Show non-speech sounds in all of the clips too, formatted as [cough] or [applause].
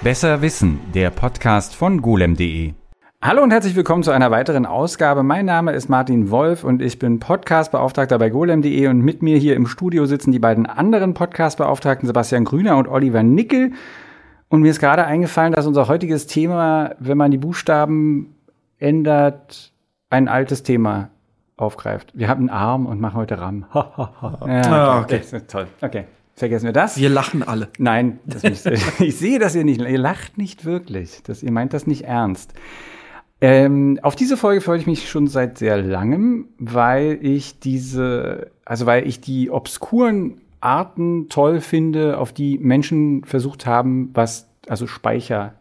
Besser Wissen, der Podcast von golem.de. Hallo und herzlich willkommen zu einer weiteren Ausgabe. Mein Name ist Martin Wolf und ich bin Podcastbeauftragter bei golem.de und mit mir hier im Studio sitzen die beiden anderen Podcastbeauftragten Sebastian Grüner und Oliver Nickel. Und mir ist gerade eingefallen, dass unser heutiges Thema, wenn man die Buchstaben ändert, ein altes Thema aufgreift. Wir haben einen Arm und machen heute Ram. [laughs] ja, ah, okay. okay. Toll. Okay. Vergessen wir das? Wir lachen alle. Nein, nicht, [laughs] ich sehe, dass ihr nicht, ihr lacht nicht wirklich. Das, ihr meint das nicht ernst. Ähm, auf diese Folge freue ich mich schon seit sehr langem, weil ich diese, also weil ich die obskuren Arten toll finde, auf die Menschen versucht haben, was, also Speicher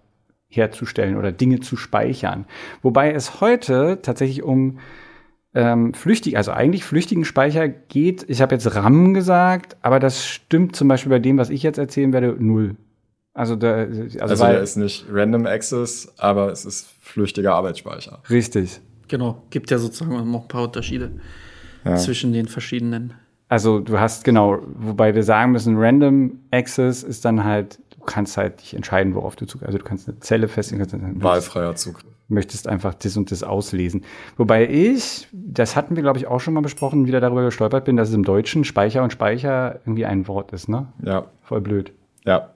herzustellen oder Dinge zu speichern. Wobei es heute tatsächlich um ähm, flüchtig, also eigentlich flüchtigen Speicher geht. Ich habe jetzt RAM gesagt, aber das stimmt zum Beispiel bei dem, was ich jetzt erzählen werde, null. Also, da, also, also der ist nicht Random Access, aber es ist flüchtiger Arbeitsspeicher. Richtig. Genau, gibt ja sozusagen noch ein paar Unterschiede ja. zwischen den verschiedenen. Also du hast genau, wobei wir sagen müssen, Random Access ist dann halt, du kannst halt dich entscheiden, worauf du zugreifst. Also du kannst eine Zelle festlegen. Wahlfreier Zugriff möchtest einfach das und das auslesen. Wobei ich, das hatten wir, glaube ich, auch schon mal besprochen, wieder darüber gestolpert bin, dass es im Deutschen Speicher und Speicher irgendwie ein Wort ist, ne? Ja. Voll blöd. Ja.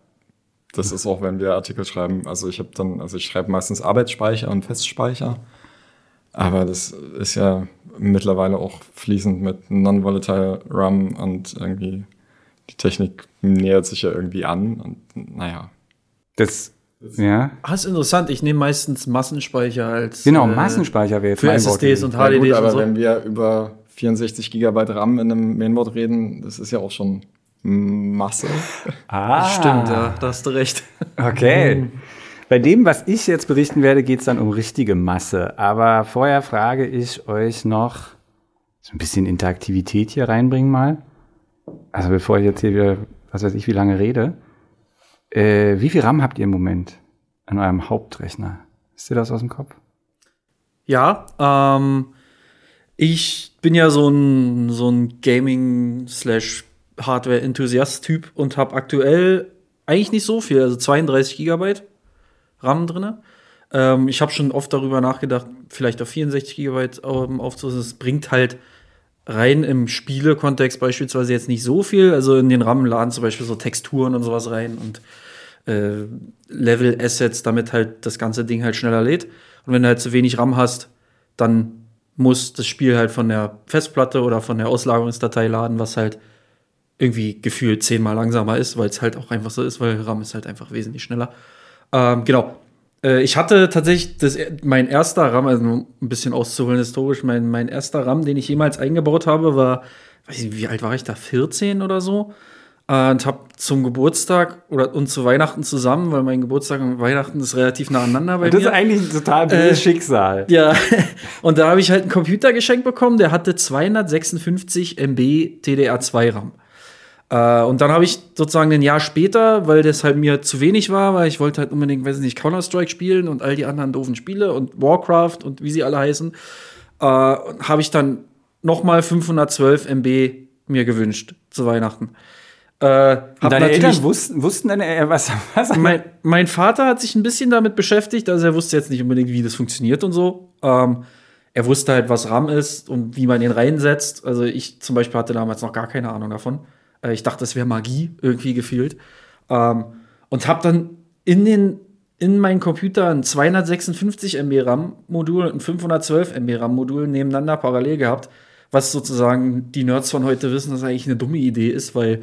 Das ist auch, wenn wir Artikel schreiben. Also ich habe dann, also ich schreibe meistens Arbeitsspeicher und Festspeicher. Aber das ist ja mittlerweile auch fließend mit Non-Volatile RAM und irgendwie die Technik nähert sich ja irgendwie an und naja. Das ja. Ah, ist interessant. Ich nehme meistens Massenspeicher als. Genau, äh, Massenspeicher wäre jetzt Für SSDs und HDDs. Ja, gut, aber und so. wenn wir über 64 GB RAM in einem Mainboard reden, das ist ja auch schon Masse. Ah. Stimmt, ja, da hast du recht. Okay. Bei dem, was ich jetzt berichten werde, geht es dann um richtige Masse. Aber vorher frage ich euch noch so ein bisschen Interaktivität hier reinbringen mal. Also bevor ich jetzt hier wieder, was weiß ich, wie lange rede. Äh, wie viel RAM habt ihr im Moment an eurem Hauptrechner? Ist dir das aus dem Kopf? Ja, ähm, ich bin ja so ein, so ein Gaming- slash Hardware-Enthusiast-Typ und habe aktuell eigentlich nicht so viel, also 32 Gigabyte RAM drin. Ähm, ich habe schon oft darüber nachgedacht, vielleicht auf 64 Gigabyte ähm, aufzusetzen. Es bringt halt rein im Spiele-Kontext beispielsweise jetzt nicht so viel. Also in den RAM laden zum Beispiel so Texturen und sowas rein und äh, Level-Assets, damit halt das ganze Ding halt schneller lädt. Und wenn du halt zu wenig RAM hast, dann muss das Spiel halt von der Festplatte oder von der Auslagerungsdatei laden, was halt irgendwie gefühlt zehnmal langsamer ist, weil es halt auch einfach so ist, weil RAM ist halt einfach wesentlich schneller. Ähm, genau. Äh, ich hatte tatsächlich das, mein erster RAM, also ein bisschen auszuholen historisch, mein, mein erster RAM, den ich jemals eingebaut habe, war, weiß ich, wie alt war ich da? 14 oder so? Äh, und habe zum Geburtstag oder und zu Weihnachten zusammen, weil mein Geburtstag und Weihnachten ist relativ nah aneinander bei das mir. Das ist eigentlich ein total blödes äh, Schicksal. [laughs] Ja, und da habe ich halt einen Computer geschenkt bekommen, der hatte 256 MB TDR2 RAM. Äh, und dann habe ich sozusagen ein Jahr später, weil das halt mir zu wenig war, weil ich wollte halt unbedingt, weiß ich nicht, Counter-Strike spielen und all die anderen doofen Spiele und Warcraft und wie sie alle heißen, äh, habe ich dann noch mal 512 MB mir gewünscht zu Weihnachten. Äh, deine Eltern wussten, wussten deine Eltern, was, was mein, mein, Vater hat sich ein bisschen damit beschäftigt, also er wusste jetzt nicht unbedingt, wie das funktioniert und so. Ähm, er wusste halt, was RAM ist und wie man den reinsetzt. Also ich zum Beispiel hatte damals noch gar keine Ahnung davon. Äh, ich dachte, das wäre Magie irgendwie gefühlt. Ähm, und habe dann in den in meinen Computer ein 256 MB RAM-Modul und ein 512 MB RAM-Modul nebeneinander parallel gehabt, was sozusagen die Nerds von heute wissen, dass eigentlich eine dumme Idee ist, weil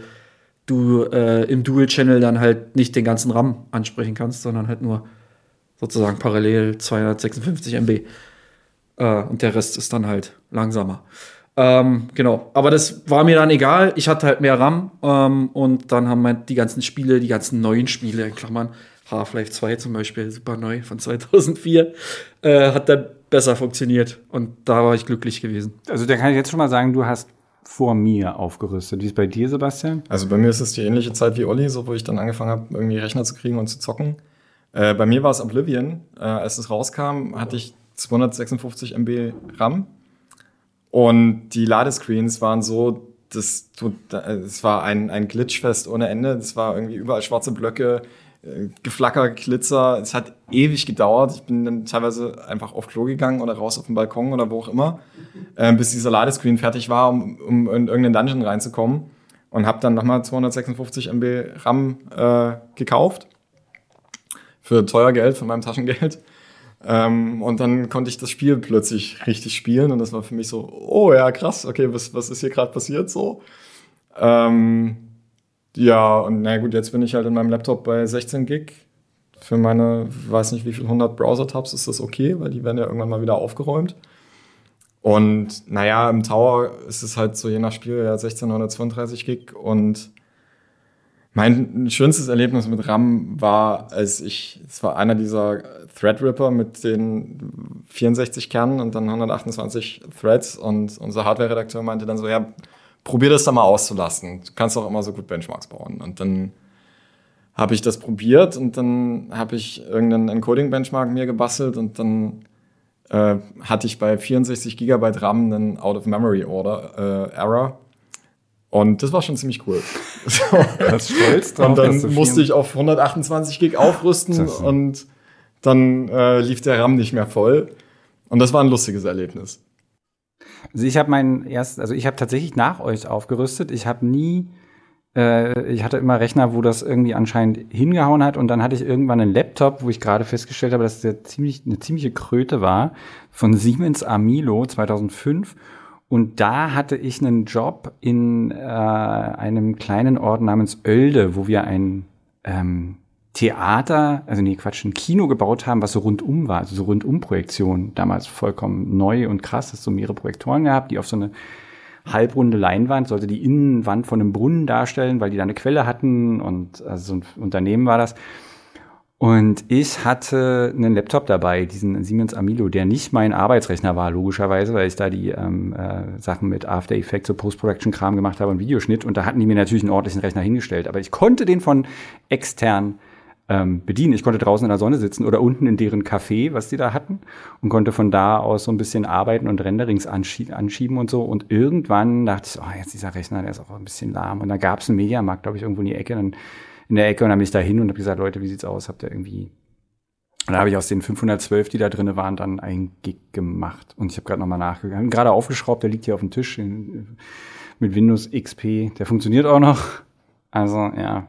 du äh, im Dual-Channel dann halt nicht den ganzen RAM ansprechen kannst, sondern halt nur sozusagen parallel 256 MB. Äh, und der Rest ist dann halt langsamer. Ähm, genau, aber das war mir dann egal. Ich hatte halt mehr RAM ähm, und dann haben halt die ganzen Spiele, die ganzen neuen Spiele, in Klammern, Half-Life 2 zum Beispiel, super neu von 2004, äh, hat dann besser funktioniert und da war ich glücklich gewesen. Also da kann ich jetzt schon mal sagen, du hast vor mir aufgerüstet. Wie ist bei dir, Sebastian? Also bei mir ist es die ähnliche Zeit wie Olli, so wo ich dann angefangen habe, irgendwie Rechner zu kriegen und zu zocken. Äh, bei mir war es Oblivion. Äh, als es rauskam, hatte ich 256 MB RAM. Und die Ladescreens waren so, das, das war ein, ein Glitchfest ohne Ende. Das war irgendwie überall schwarze Blöcke. äh, Geflacker, Glitzer. Es hat ewig gedauert. Ich bin dann teilweise einfach auf Klo gegangen oder raus auf den Balkon oder wo auch immer, äh, bis dieser Ladescreen fertig war, um, um in irgendeinen Dungeon reinzukommen. Und habe dann nochmal 256 MB RAM äh, gekauft. Für teuer Geld, von meinem Taschengeld. Ähm, und dann konnte ich das Spiel plötzlich richtig spielen. Und das war für mich so, oh ja, krass, okay, was, was ist hier gerade passiert so? Ähm, ja, und na gut, jetzt bin ich halt in meinem Laptop bei 16 Gig. Für meine, weiß nicht wie viel, 100 Browser-Tabs ist das okay, weil die werden ja irgendwann mal wieder aufgeräumt. Und naja, im Tower ist es halt so je nach Spiel ja 16 oder 32 Gig. Und mein schönstes Erlebnis mit RAM war, als ich, es war einer dieser Threadripper mit den 64 Kernen und dann 128 Threads. Und unser Hardware-Redakteur meinte dann so, ja, probier das da mal auszulassen. Du kannst auch immer so gut Benchmarks bauen. Und dann habe ich das probiert und dann habe ich irgendeinen Encoding-Benchmark mir gebastelt und dann äh, hatte ich bei 64 Gigabyte RAM einen Out-of-Memory-Order, äh, Und das war schon ziemlich cool. [laughs] so. Das stolz drauf, Und dann musste ich auf 128 Gig aufrüsten und dann äh, lief der RAM nicht mehr voll. Und das war ein lustiges Erlebnis. Also ich habe meinen erst, also ich habe tatsächlich nach euch aufgerüstet. Ich habe nie, äh, ich hatte immer Rechner, wo das irgendwie anscheinend hingehauen hat und dann hatte ich irgendwann einen Laptop, wo ich gerade festgestellt habe, dass der ziemlich eine ziemliche Kröte war von Siemens Amilo 2005 und da hatte ich einen Job in äh, einem kleinen Ort namens Oelde, wo wir ein ähm, Theater, also nee, Quatsch, ein Kino gebaut haben, was so rundum war, also so Rundumprojektion, damals vollkommen neu und krass, das so mehrere Projektoren gehabt, die auf so eine halbrunde Leinwand, sollte die Innenwand von einem Brunnen darstellen, weil die da eine Quelle hatten und also so ein Unternehmen war das. Und ich hatte einen Laptop dabei, diesen Siemens Amilo, der nicht mein Arbeitsrechner war, logischerweise, weil ich da die ähm, äh, Sachen mit After Effects, so Post-Production-Kram gemacht habe und Videoschnitt. Und da hatten die mir natürlich einen ordentlichen Rechner hingestellt. Aber ich konnte den von extern ähm, bedienen. Ich konnte draußen in der Sonne sitzen oder unten in deren Café, was die da hatten, und konnte von da aus so ein bisschen arbeiten und Renderings anschie anschieben und so. Und irgendwann dachte ich, oh, jetzt dieser Rechner, der ist auch ein bisschen lahm. Und da gab es einen Mediamarkt, glaube ich, irgendwo in die Ecke, dann in der Ecke und dann bin ich da hin und habe gesagt, Leute, wie sieht's aus? Habt ihr irgendwie und da habe ich aus den 512, die da drinne waren, dann ein Gig gemacht. Und ich habe gerade nochmal nachgegangen. Gerade aufgeschraubt, der liegt hier auf dem Tisch in, mit Windows XP. Der funktioniert auch noch. Also, ja.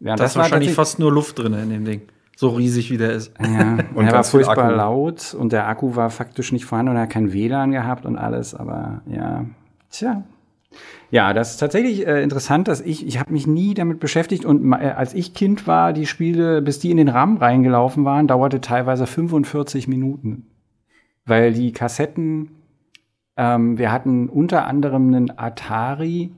Ja, das, das ist wahrscheinlich fast nur Luft drin in dem Ding. So riesig wie der ist. Ja, [laughs] und er war furchtbar Akku. laut und der Akku war faktisch nicht vorhanden und er hat kein WLAN gehabt und alles, aber ja, tja. Ja, das ist tatsächlich äh, interessant, dass ich, ich habe mich nie damit beschäftigt und äh, als ich Kind war, die Spiele, bis die in den RAM reingelaufen waren, dauerte teilweise 45 Minuten. Weil die Kassetten, ähm, wir hatten unter anderem einen Atari,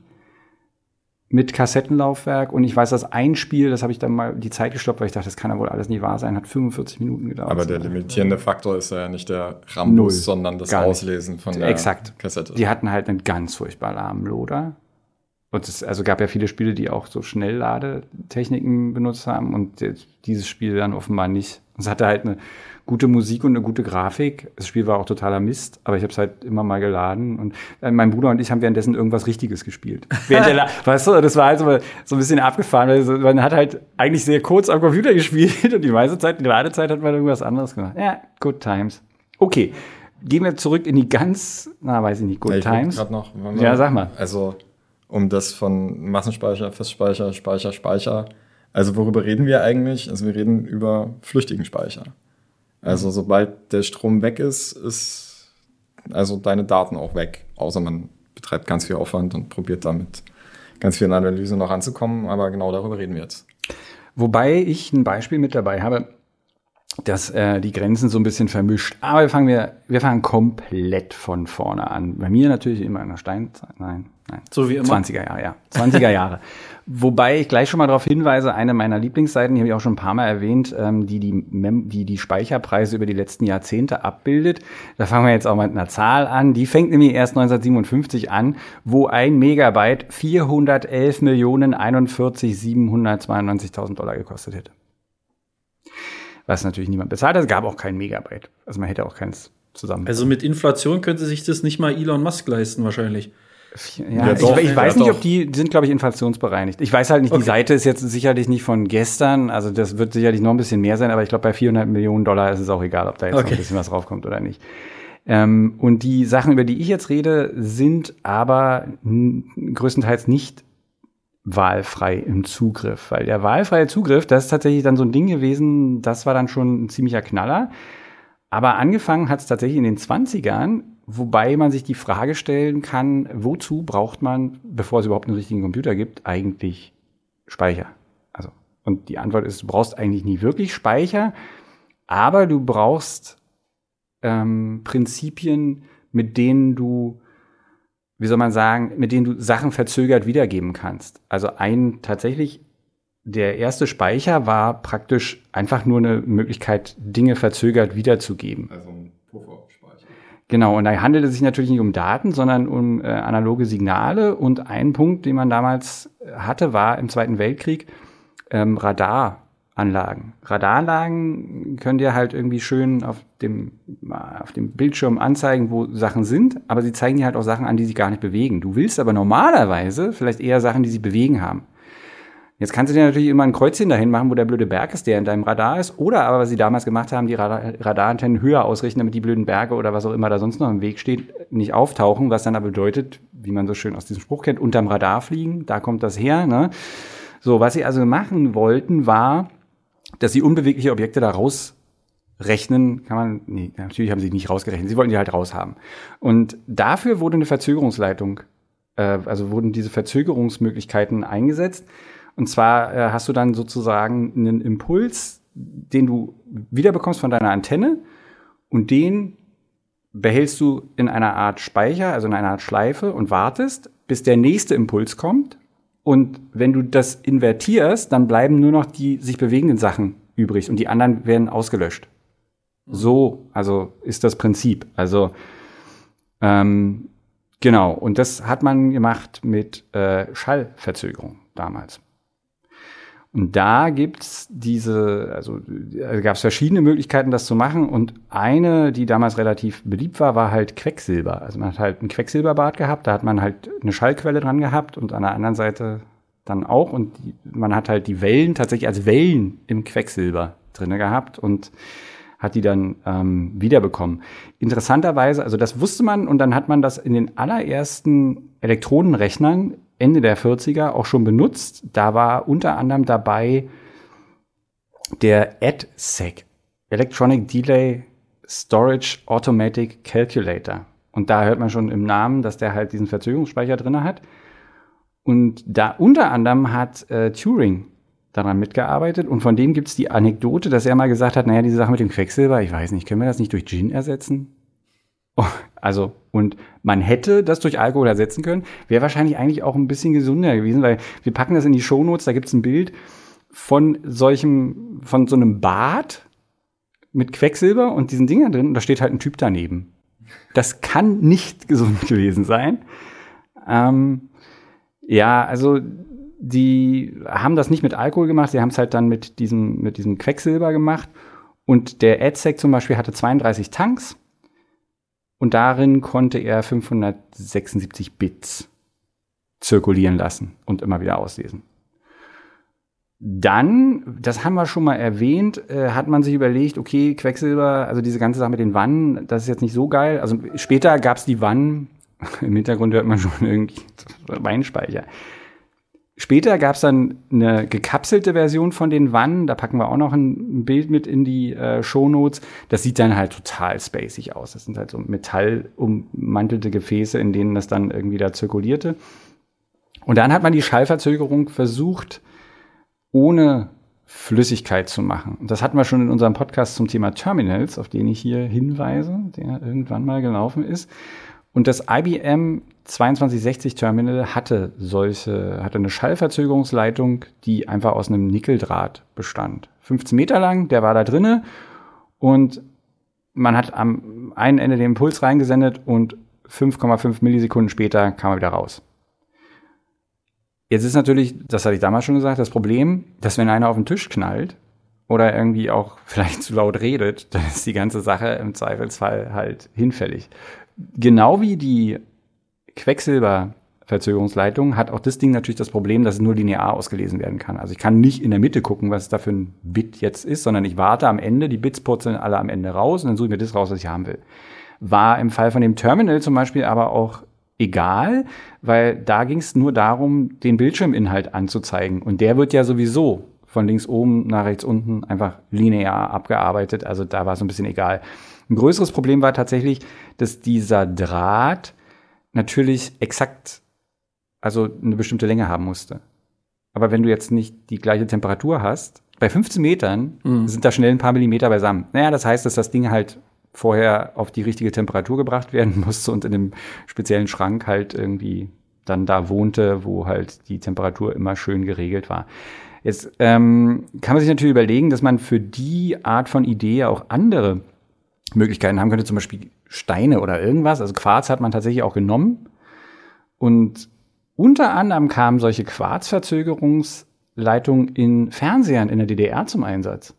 mit Kassettenlaufwerk und ich weiß, dass ein Spiel, das habe ich dann mal die Zeit gestoppt, weil ich dachte, das kann ja wohl alles nicht wahr sein, hat 45 Minuten gedauert. Aber der limitierende Faktor ist ja nicht der Rambus, sondern das Auslesen von der Exakt. Kassette. Die hatten halt einen ganz furchtbar lahmen Loader. Und es also gab ja viele Spiele, die auch so Schnellladetechniken benutzt haben und dieses Spiel dann offenbar nicht. Es hatte halt eine gute Musik und eine gute Grafik. Das Spiel war auch totaler Mist, aber ich habe es halt immer mal geladen. Und äh, mein Bruder und ich haben währenddessen irgendwas Richtiges gespielt. [laughs] weißt du, das war halt so, so ein bisschen abgefahren, weil man hat halt eigentlich sehr kurz am Computer [laughs] gespielt und die meiste Zeit, die Ladezeit hat man irgendwas anderes gemacht. Ja, good times. Okay, gehen wir zurück in die ganz, na, weiß ich nicht, good ja, ich times. Noch, ja, sag mal. Also, um das von Massenspeicher, Festspeicher, Speicher, Speicher. Also worüber reden wir eigentlich? Also wir reden über flüchtigen Speicher. Also sobald der Strom weg ist, ist also deine Daten auch weg. Außer man betreibt ganz viel Aufwand und probiert damit ganz viel Analyse noch anzukommen. Aber genau darüber reden wir jetzt. Wobei ich ein Beispiel mit dabei habe, das äh, die Grenzen so ein bisschen vermischt. Aber wir fangen, wir, wir fangen komplett von vorne an. Bei mir natürlich immer in der Steinzeit. Nein, nein. So wie immer. 20er Jahre, ja. 20er Jahre. [laughs] Wobei ich gleich schon mal darauf hinweise, eine meiner Lieblingsseiten, die habe ich auch schon ein paar Mal erwähnt, ähm, die, die, Mem die die Speicherpreise über die letzten Jahrzehnte abbildet. Da fangen wir jetzt auch mal mit einer Zahl an. Die fängt nämlich erst 1957 an, wo ein Megabyte 411 Millionen 41.792.000 Dollar gekostet hätte. Was natürlich niemand bezahlt hat. Es gab auch kein Megabyte. Also man hätte auch keins zusammen. Also mit Inflation könnte sich das nicht mal Elon Musk leisten wahrscheinlich. Ja, ich, ich, weiß nicht, ob die, die sind, glaube ich, inflationsbereinigt. Ich weiß halt nicht, okay. die Seite ist jetzt sicherlich nicht von gestern, also das wird sicherlich noch ein bisschen mehr sein, aber ich glaube, bei 400 Millionen Dollar ist es auch egal, ob da jetzt okay. noch ein bisschen was raufkommt oder nicht. Ähm, und die Sachen, über die ich jetzt rede, sind aber größtenteils nicht wahlfrei im Zugriff, weil der wahlfreie Zugriff, das ist tatsächlich dann so ein Ding gewesen, das war dann schon ein ziemlicher Knaller. Aber angefangen hat es tatsächlich in den 20ern, wobei man sich die Frage stellen kann, wozu braucht man, bevor es überhaupt einen richtigen Computer gibt, eigentlich Speicher? Also, und die Antwort ist, du brauchst eigentlich nie wirklich Speicher, aber du brauchst ähm, Prinzipien, mit denen du wie soll man sagen, mit denen du Sachen verzögert wiedergeben kannst. Also ein tatsächlich, der erste Speicher war praktisch einfach nur eine Möglichkeit, Dinge verzögert wiederzugeben. Also. Genau, und da handelt es sich natürlich nicht um Daten, sondern um äh, analoge Signale. Und ein Punkt, den man damals hatte, war im Zweiten Weltkrieg ähm, Radar. Anlagen. Radaranlagen können dir halt irgendwie schön auf dem, auf dem Bildschirm anzeigen, wo Sachen sind, aber sie zeigen dir halt auch Sachen an, die sich gar nicht bewegen. Du willst aber normalerweise vielleicht eher Sachen, die sich bewegen haben. Jetzt kannst du dir natürlich immer ein Kreuzchen dahin machen, wo der blöde Berg ist, der in deinem Radar ist. Oder aber, was sie damals gemacht haben, die Radar Radarantennen höher ausrichten, damit die blöden Berge oder was auch immer da sonst noch im Weg steht, nicht auftauchen. Was dann aber bedeutet, wie man so schön aus diesem Spruch kennt, unterm Radar fliegen. Da kommt das her. Ne? So, was sie also machen wollten, war, dass sie unbewegliche Objekte da rausrechnen, kann man, nee, natürlich haben sie nicht rausgerechnet, sie wollten die halt raushaben. Und dafür wurde eine Verzögerungsleitung, äh, also wurden diese Verzögerungsmöglichkeiten eingesetzt. Und zwar äh, hast du dann sozusagen einen Impuls, den du wiederbekommst von deiner Antenne und den behältst du in einer Art Speicher, also in einer Art Schleife und wartest, bis der nächste Impuls kommt und wenn du das invertierst, dann bleiben nur noch die sich bewegenden Sachen übrig und die anderen werden ausgelöscht. So, also ist das Prinzip. Also ähm, genau, und das hat man gemacht mit äh, Schallverzögerung damals. Und da gibt's diese, also äh, gab es verschiedene Möglichkeiten, das zu machen. Und eine, die damals relativ beliebt war, war halt Quecksilber. Also man hat halt ein Quecksilberbad gehabt, da hat man halt eine Schallquelle dran gehabt und an der anderen Seite dann auch. Und die, man hat halt die Wellen tatsächlich als Wellen im Quecksilber drinne gehabt und hat die dann ähm, wiederbekommen. Interessanterweise, also das wusste man und dann hat man das in den allerersten Elektronenrechnern Ende der 40er auch schon benutzt. Da war unter anderem dabei der EDSEC, Electronic Delay Storage Automatic Calculator. Und da hört man schon im Namen, dass der halt diesen Verzögerungsspeicher drin hat. Und da unter anderem hat äh, Turing daran mitgearbeitet und von dem gibt es die Anekdote, dass er mal gesagt hat, naja, diese Sache mit dem Quecksilber, ich weiß nicht, können wir das nicht durch Gin ersetzen? [laughs] Also, und man hätte das durch Alkohol ersetzen können, wäre wahrscheinlich eigentlich auch ein bisschen gesünder gewesen, weil wir packen das in die Shownotes, da gibt es ein Bild von solchem, von so einem Bad mit Quecksilber und diesen Dingern drin und da steht halt ein Typ daneben. Das kann nicht [laughs] gesund gewesen sein. Ähm, ja, also die haben das nicht mit Alkohol gemacht, sie haben es halt dann mit diesem, mit diesem Quecksilber gemacht. Und der AdSec zum Beispiel hatte 32 Tanks und darin konnte er 576 Bits zirkulieren lassen und immer wieder auslesen. Dann, das haben wir schon mal erwähnt, äh, hat man sich überlegt, okay, Quecksilber, also diese ganze Sache mit den Wannen, das ist jetzt nicht so geil. Also später gab es die Wannen, [laughs] im Hintergrund hört man schon irgendwie [laughs] Weinspeicher. Später gab es dann eine gekapselte Version von den Wannen. Da packen wir auch noch ein Bild mit in die äh, Shownotes. Das sieht dann halt total spacig aus. Das sind halt so metallummantelte Gefäße, in denen das dann irgendwie da zirkulierte. Und dann hat man die Schallverzögerung versucht, ohne Flüssigkeit zu machen. Das hatten wir schon in unserem Podcast zum Thema Terminals, auf den ich hier hinweise, der irgendwann mal gelaufen ist. Und das IBM 2260 Terminal hatte solche, hatte eine Schallverzögerungsleitung, die einfach aus einem Nickeldraht bestand. 15 Meter lang, der war da drinne und man hat am einen Ende den Impuls reingesendet und 5,5 Millisekunden später kam er wieder raus. Jetzt ist natürlich, das hatte ich damals schon gesagt, das Problem, dass wenn einer auf den Tisch knallt oder irgendwie auch [laughs] vielleicht zu laut redet, dann ist die ganze Sache im Zweifelsfall halt hinfällig genau wie die Quecksilber Verzögerungsleitung, hat auch das Ding natürlich das Problem, dass es nur linear ausgelesen werden kann. Also ich kann nicht in der Mitte gucken, was da für ein Bit jetzt ist, sondern ich warte am Ende, die Bits purzeln alle am Ende raus und dann suche ich mir das raus, was ich haben will. War im Fall von dem Terminal zum Beispiel aber auch egal, weil da ging es nur darum, den Bildschirminhalt anzuzeigen. Und der wird ja sowieso von links oben nach rechts unten einfach linear abgearbeitet. Also da war es ein bisschen egal. Ein größeres Problem war tatsächlich, dass dieser Draht natürlich exakt, also eine bestimmte Länge haben musste. Aber wenn du jetzt nicht die gleiche Temperatur hast, bei 15 Metern mhm. sind da schnell ein paar Millimeter beisammen. Naja, das heißt, dass das Ding halt vorher auf die richtige Temperatur gebracht werden [laughs] musste und in dem speziellen Schrank halt irgendwie dann da wohnte, wo halt die Temperatur immer schön geregelt war. Jetzt ähm, kann man sich natürlich überlegen, dass man für die Art von Idee auch andere Möglichkeiten haben könnte, zum Beispiel Steine oder irgendwas. Also Quarz hat man tatsächlich auch genommen. Und unter anderem kamen solche Quarzverzögerungsleitungen in Fernsehern in der DDR zum Einsatz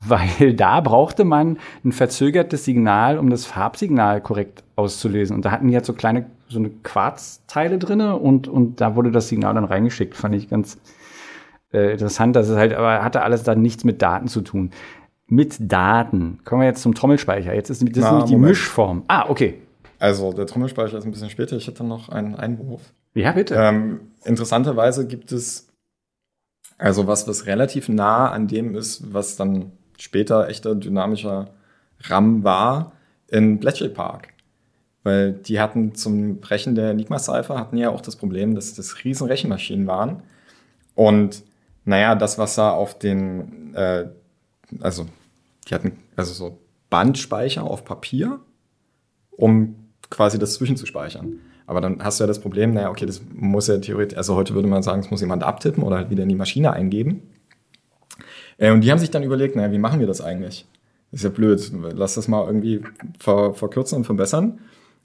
weil da brauchte man ein verzögertes Signal, um das Farbsignal korrekt auszulesen. Und da hatten die halt so kleine, so eine Quarzteile drinne und, und da wurde das Signal dann reingeschickt. Fand ich ganz äh, interessant. Das ist halt, aber hatte alles dann nichts mit Daten zu tun. Mit Daten. Kommen wir jetzt zum Trommelspeicher. Jetzt ist das Na, nämlich die Moment. Mischform. Ah, okay. Also der Trommelspeicher ist ein bisschen später. Ich hätte noch einen Einwurf. Ja, bitte. Ähm, interessanterweise gibt es also was, was relativ nah an dem ist, was dann später echter dynamischer RAM war in Bletchley Park. Weil die hatten zum Brechen der Enigma-Cipher hatten ja auch das Problem, dass das riesen Rechenmaschinen waren. Und naja, das, was da auf den, äh, also die hatten also so Bandspeicher auf Papier, um quasi das zwischenzuspeichern. Aber dann hast du ja das Problem, naja, okay, das muss ja theoretisch, also heute würde man sagen, es muss jemand abtippen oder halt wieder in die Maschine eingeben. Äh, und die haben sich dann überlegt, naja, wie machen wir das eigentlich? Ist ja blöd, lass das mal irgendwie ver verkürzen und verbessern.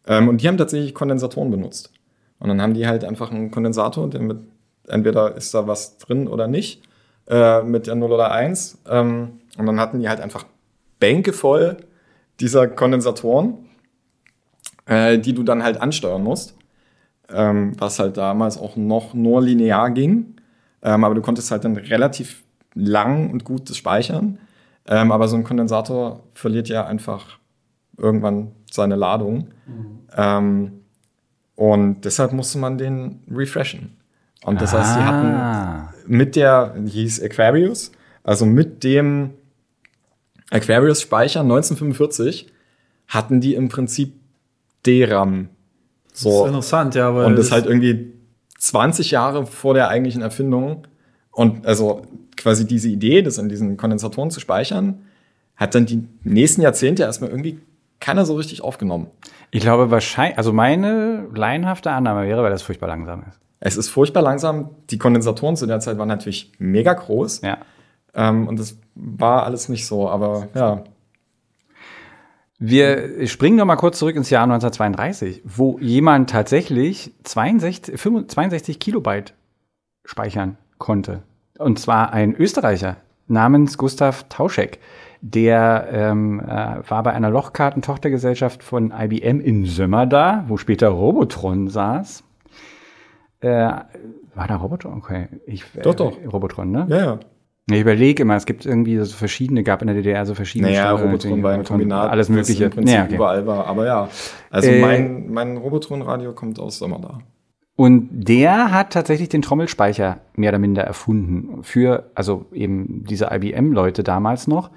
Ähm, und die haben tatsächlich Kondensatoren benutzt. Und dann haben die halt einfach einen Kondensator, der mit, entweder ist da was drin oder nicht, äh, mit der 0 oder 1. Ähm, und dann hatten die halt einfach Bänke voll dieser Kondensatoren, äh, die du dann halt ansteuern musst. Ähm, was halt damals auch noch nur linear ging. Ähm, aber du konntest halt dann relativ lang und gut das Speichern. Ähm, aber so ein Kondensator verliert ja einfach irgendwann seine Ladung. Mhm. Ähm, und deshalb musste man den refreshen. Und das ah. heißt, sie hatten mit der, die hieß Aquarius, also mit dem Aquarius-Speicher 1945 hatten die im Prinzip DRAM. So. Das ist interessant, ja. Weil und das, das halt irgendwie 20 Jahre vor der eigentlichen Erfindung. Und also quasi diese Idee, das in diesen Kondensatoren zu speichern, hat dann die nächsten Jahrzehnte erstmal irgendwie keiner so richtig aufgenommen. Ich glaube wahrscheinlich, also meine laienhafte Annahme wäre, weil das furchtbar langsam ist. Es ist furchtbar langsam. Die Kondensatoren zu der Zeit waren natürlich mega groß. Ja. Ähm, und das war alles nicht so, aber ja. Wir springen noch mal kurz zurück ins Jahr 1932, wo jemand tatsächlich 62, 62 Kilobyte speichern konnte. Und zwar ein Österreicher namens Gustav Tauschek. Der ähm, äh, war bei einer Lochkartentochtergesellschaft von IBM in Sömmerda, wo später Robotron saß. Äh, war da Robotron? Okay. Ich, äh, doch, doch. Robotron, ne? Ja, ja. Ich überlege immer, es gibt irgendwie so verschiedene, gab in der DDR so verschiedene naja, Robotron war ein Kombinat, alles mögliche. Das im Prinzip ja, okay. überall war. Aber ja, also äh, mein, mein Robotron-Radio kommt aus Sommerda. Und der hat tatsächlich den Trommelspeicher mehr oder minder erfunden für, also eben diese IBM-Leute damals noch.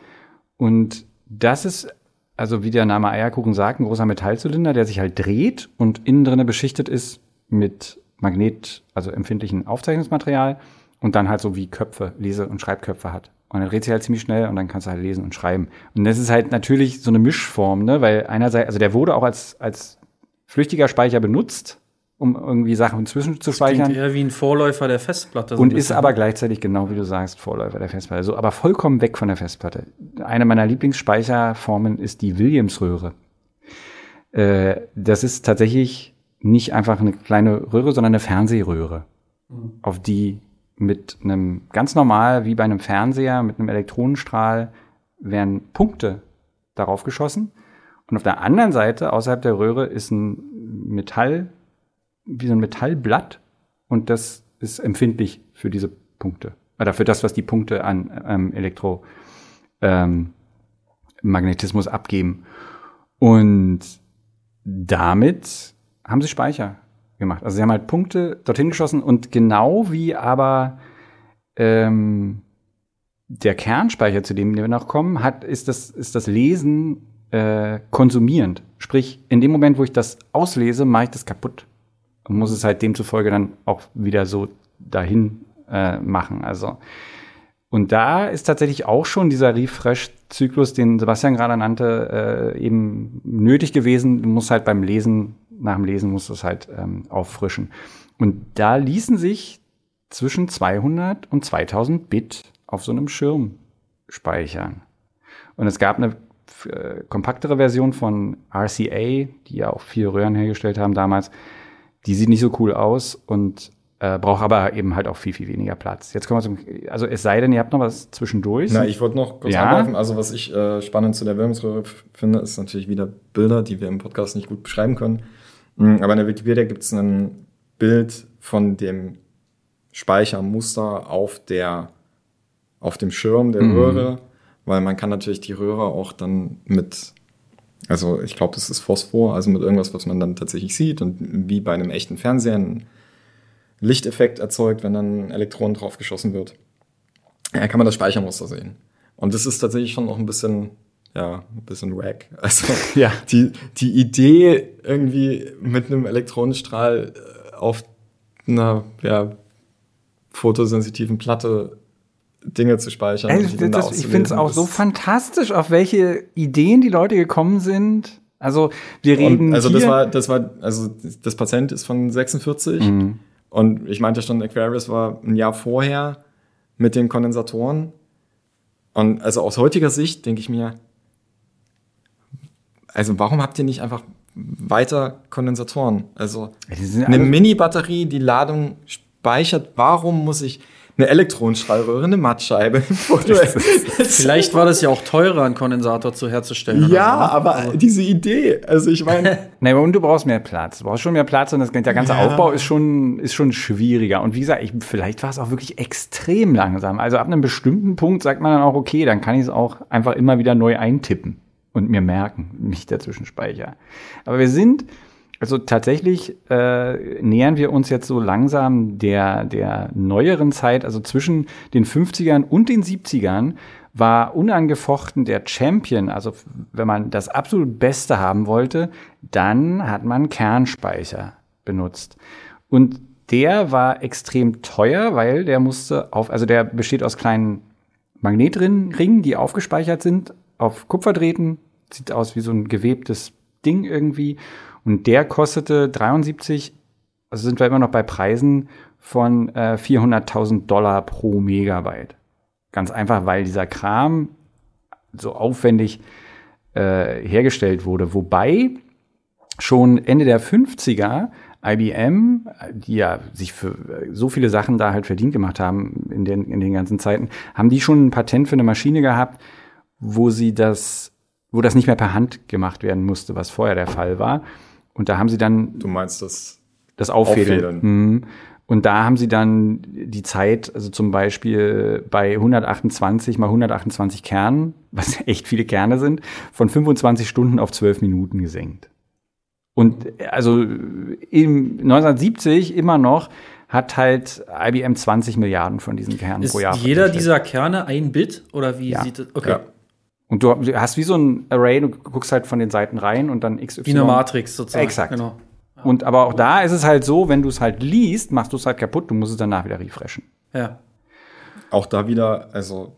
Und das ist, also wie der Name Eierkuchen sagt, ein großer Metallzylinder, der sich halt dreht und innen drinne beschichtet ist mit Magnet, also empfindlichen Aufzeichnungsmaterial und dann halt so wie Köpfe, Lese- und Schreibköpfe hat. Und dann dreht sich halt ziemlich schnell und dann kannst du halt lesen und schreiben. Und das ist halt natürlich so eine Mischform, ne, weil einerseits, also der wurde auch als, als flüchtiger Speicher benutzt, um irgendwie Sachen zwischenzuspeichern. Das eher wie ein Vorläufer der Festplatte. So und ist aber gleichzeitig genau wie du sagst, Vorläufer der Festplatte. So, aber vollkommen weg von der Festplatte. Eine meiner Lieblingsspeicherformen ist die Williams-Röhre. Äh, das ist tatsächlich nicht einfach eine kleine Röhre, sondern eine Fernsehröhre, mhm. auf die mit einem ganz normal wie bei einem Fernseher mit einem Elektronenstrahl werden Punkte darauf geschossen. Und auf der anderen Seite, außerhalb der Röhre, ist ein Metall wie so ein Metallblatt und das ist empfindlich für diese Punkte. Oder für das, was die Punkte an ähm, Elektromagnetismus ähm, abgeben. Und damit haben sie Speicher gemacht. Also sie haben halt Punkte dorthin geschossen und genau wie aber ähm, der Kernspeicher, zu dem wir noch kommen, hat, ist das, ist das Lesen äh, konsumierend. Sprich, in dem Moment, wo ich das auslese, mache ich das kaputt und muss es halt demzufolge dann auch wieder so dahin äh, machen. Also und da ist tatsächlich auch schon dieser Refresh-Zyklus, den Sebastian gerade nannte, äh, eben nötig gewesen. Du musst halt beim Lesen, nach dem Lesen musst du es halt ähm, auffrischen. Und da ließen sich zwischen 200 und 2000 Bit auf so einem Schirm speichern. Und es gab eine äh, kompaktere Version von RCA, die ja auch vier Röhren hergestellt haben damals. Die sieht nicht so cool aus und äh, braucht aber eben halt auch viel, viel weniger Platz. Jetzt kommen wir zum, also es sei denn, ihr habt noch was zwischendurch. Na, ich wollte noch kurz ja. anwerfen. Also was ich äh, spannend zu der Wärmungsröhre finde, ist natürlich wieder Bilder, die wir im Podcast nicht gut beschreiben können. Mhm, aber in der Wikipedia gibt es ein Bild von dem Speichermuster auf der auf dem Schirm der mhm. Röhre, weil man kann natürlich die Röhre auch dann mit, also ich glaube, das ist Phosphor, also mit irgendwas, was man dann tatsächlich sieht und wie bei einem echten Fernseher einen Lichteffekt erzeugt, wenn dann Elektronen drauf geschossen wird. Ja, kann man das Speichermuster sehen. Und das ist tatsächlich schon noch ein bisschen, ja, ein bisschen wack. [laughs] Also ja. die, die Idee, irgendwie mit einem Elektronenstrahl äh, auf einer ja, fotosensitiven Platte Dinge zu speichern. Ey, das, ich finde es auch so fantastisch, auf welche Ideen die Leute gekommen sind. Also wir reden. Und also das war, das war, also das Patient ist von 46 mhm. und ich meinte schon, Aquarius war ein Jahr vorher mit den Kondensatoren. Und also aus heutiger Sicht denke ich mir, also warum habt ihr nicht einfach weiter Kondensatoren? Also eine Mini-Batterie, die Ladung speichert, warum muss ich eine Elektronenstrahlröhre, eine Mattscheibe. [laughs] Vielleicht war das ja auch teurer, einen Kondensator zu herzustellen. Ja, so. Ne? aber also. diese Idee, also ich meine. [laughs] Nein, und du brauchst mehr Platz. Du brauchst schon mehr Platz und das, der ganze ja. Aufbau ist schon, ist schon schwieriger. Und wie gesagt, ich, vielleicht war es auch wirklich extrem langsam. Also ab einem bestimmten Punkt sagt man dann auch, okay, dann kann ich es auch einfach immer wieder neu eintippen und mir merken, nicht dazwischen speicher. Aber wir sind also tatsächlich äh, nähern wir uns jetzt so langsam der, der neueren Zeit, also zwischen den 50ern und den 70ern war unangefochten der Champion, also wenn man das absolut Beste haben wollte, dann hat man Kernspeicher benutzt. Und der war extrem teuer, weil der musste auf, also der besteht aus kleinen Magnetringen, die aufgespeichert sind auf Kupferdrähten, sieht aus wie so ein gewebtes Ding irgendwie und der kostete 73, also sind wir immer noch bei Preisen von äh, 400.000 Dollar pro Megabyte. Ganz einfach, weil dieser Kram so aufwendig äh, hergestellt wurde. Wobei schon Ende der 50er IBM, die ja sich für so viele Sachen da halt verdient gemacht haben in den, in den ganzen Zeiten, haben die schon ein Patent für eine Maschine gehabt, wo sie das, wo das nicht mehr per Hand gemacht werden musste, was vorher der Fall war. Und da haben sie dann. Du meinst das? Das Auffädeln. Auffädeln. Mhm. Und da haben sie dann die Zeit, also zum Beispiel bei 128 mal 128 Kernen, was [laughs] echt viele Kerne sind, von 25 Stunden auf 12 Minuten gesenkt. Und also im 1970 immer noch hat halt IBM 20 Milliarden von diesen Kernen Ist pro Jahr. Jeder dieser Kerne ein Bit oder wie ja. sieht das? Okay. Ja. Und du hast wie so ein Array, du guckst halt von den Seiten rein und dann XY. Wie eine Matrix sozusagen. Exakt. Genau. Und aber auch da ist es halt so, wenn du es halt liest, machst du es halt kaputt, du musst es danach wieder refreshen. Ja. Auch da wieder, also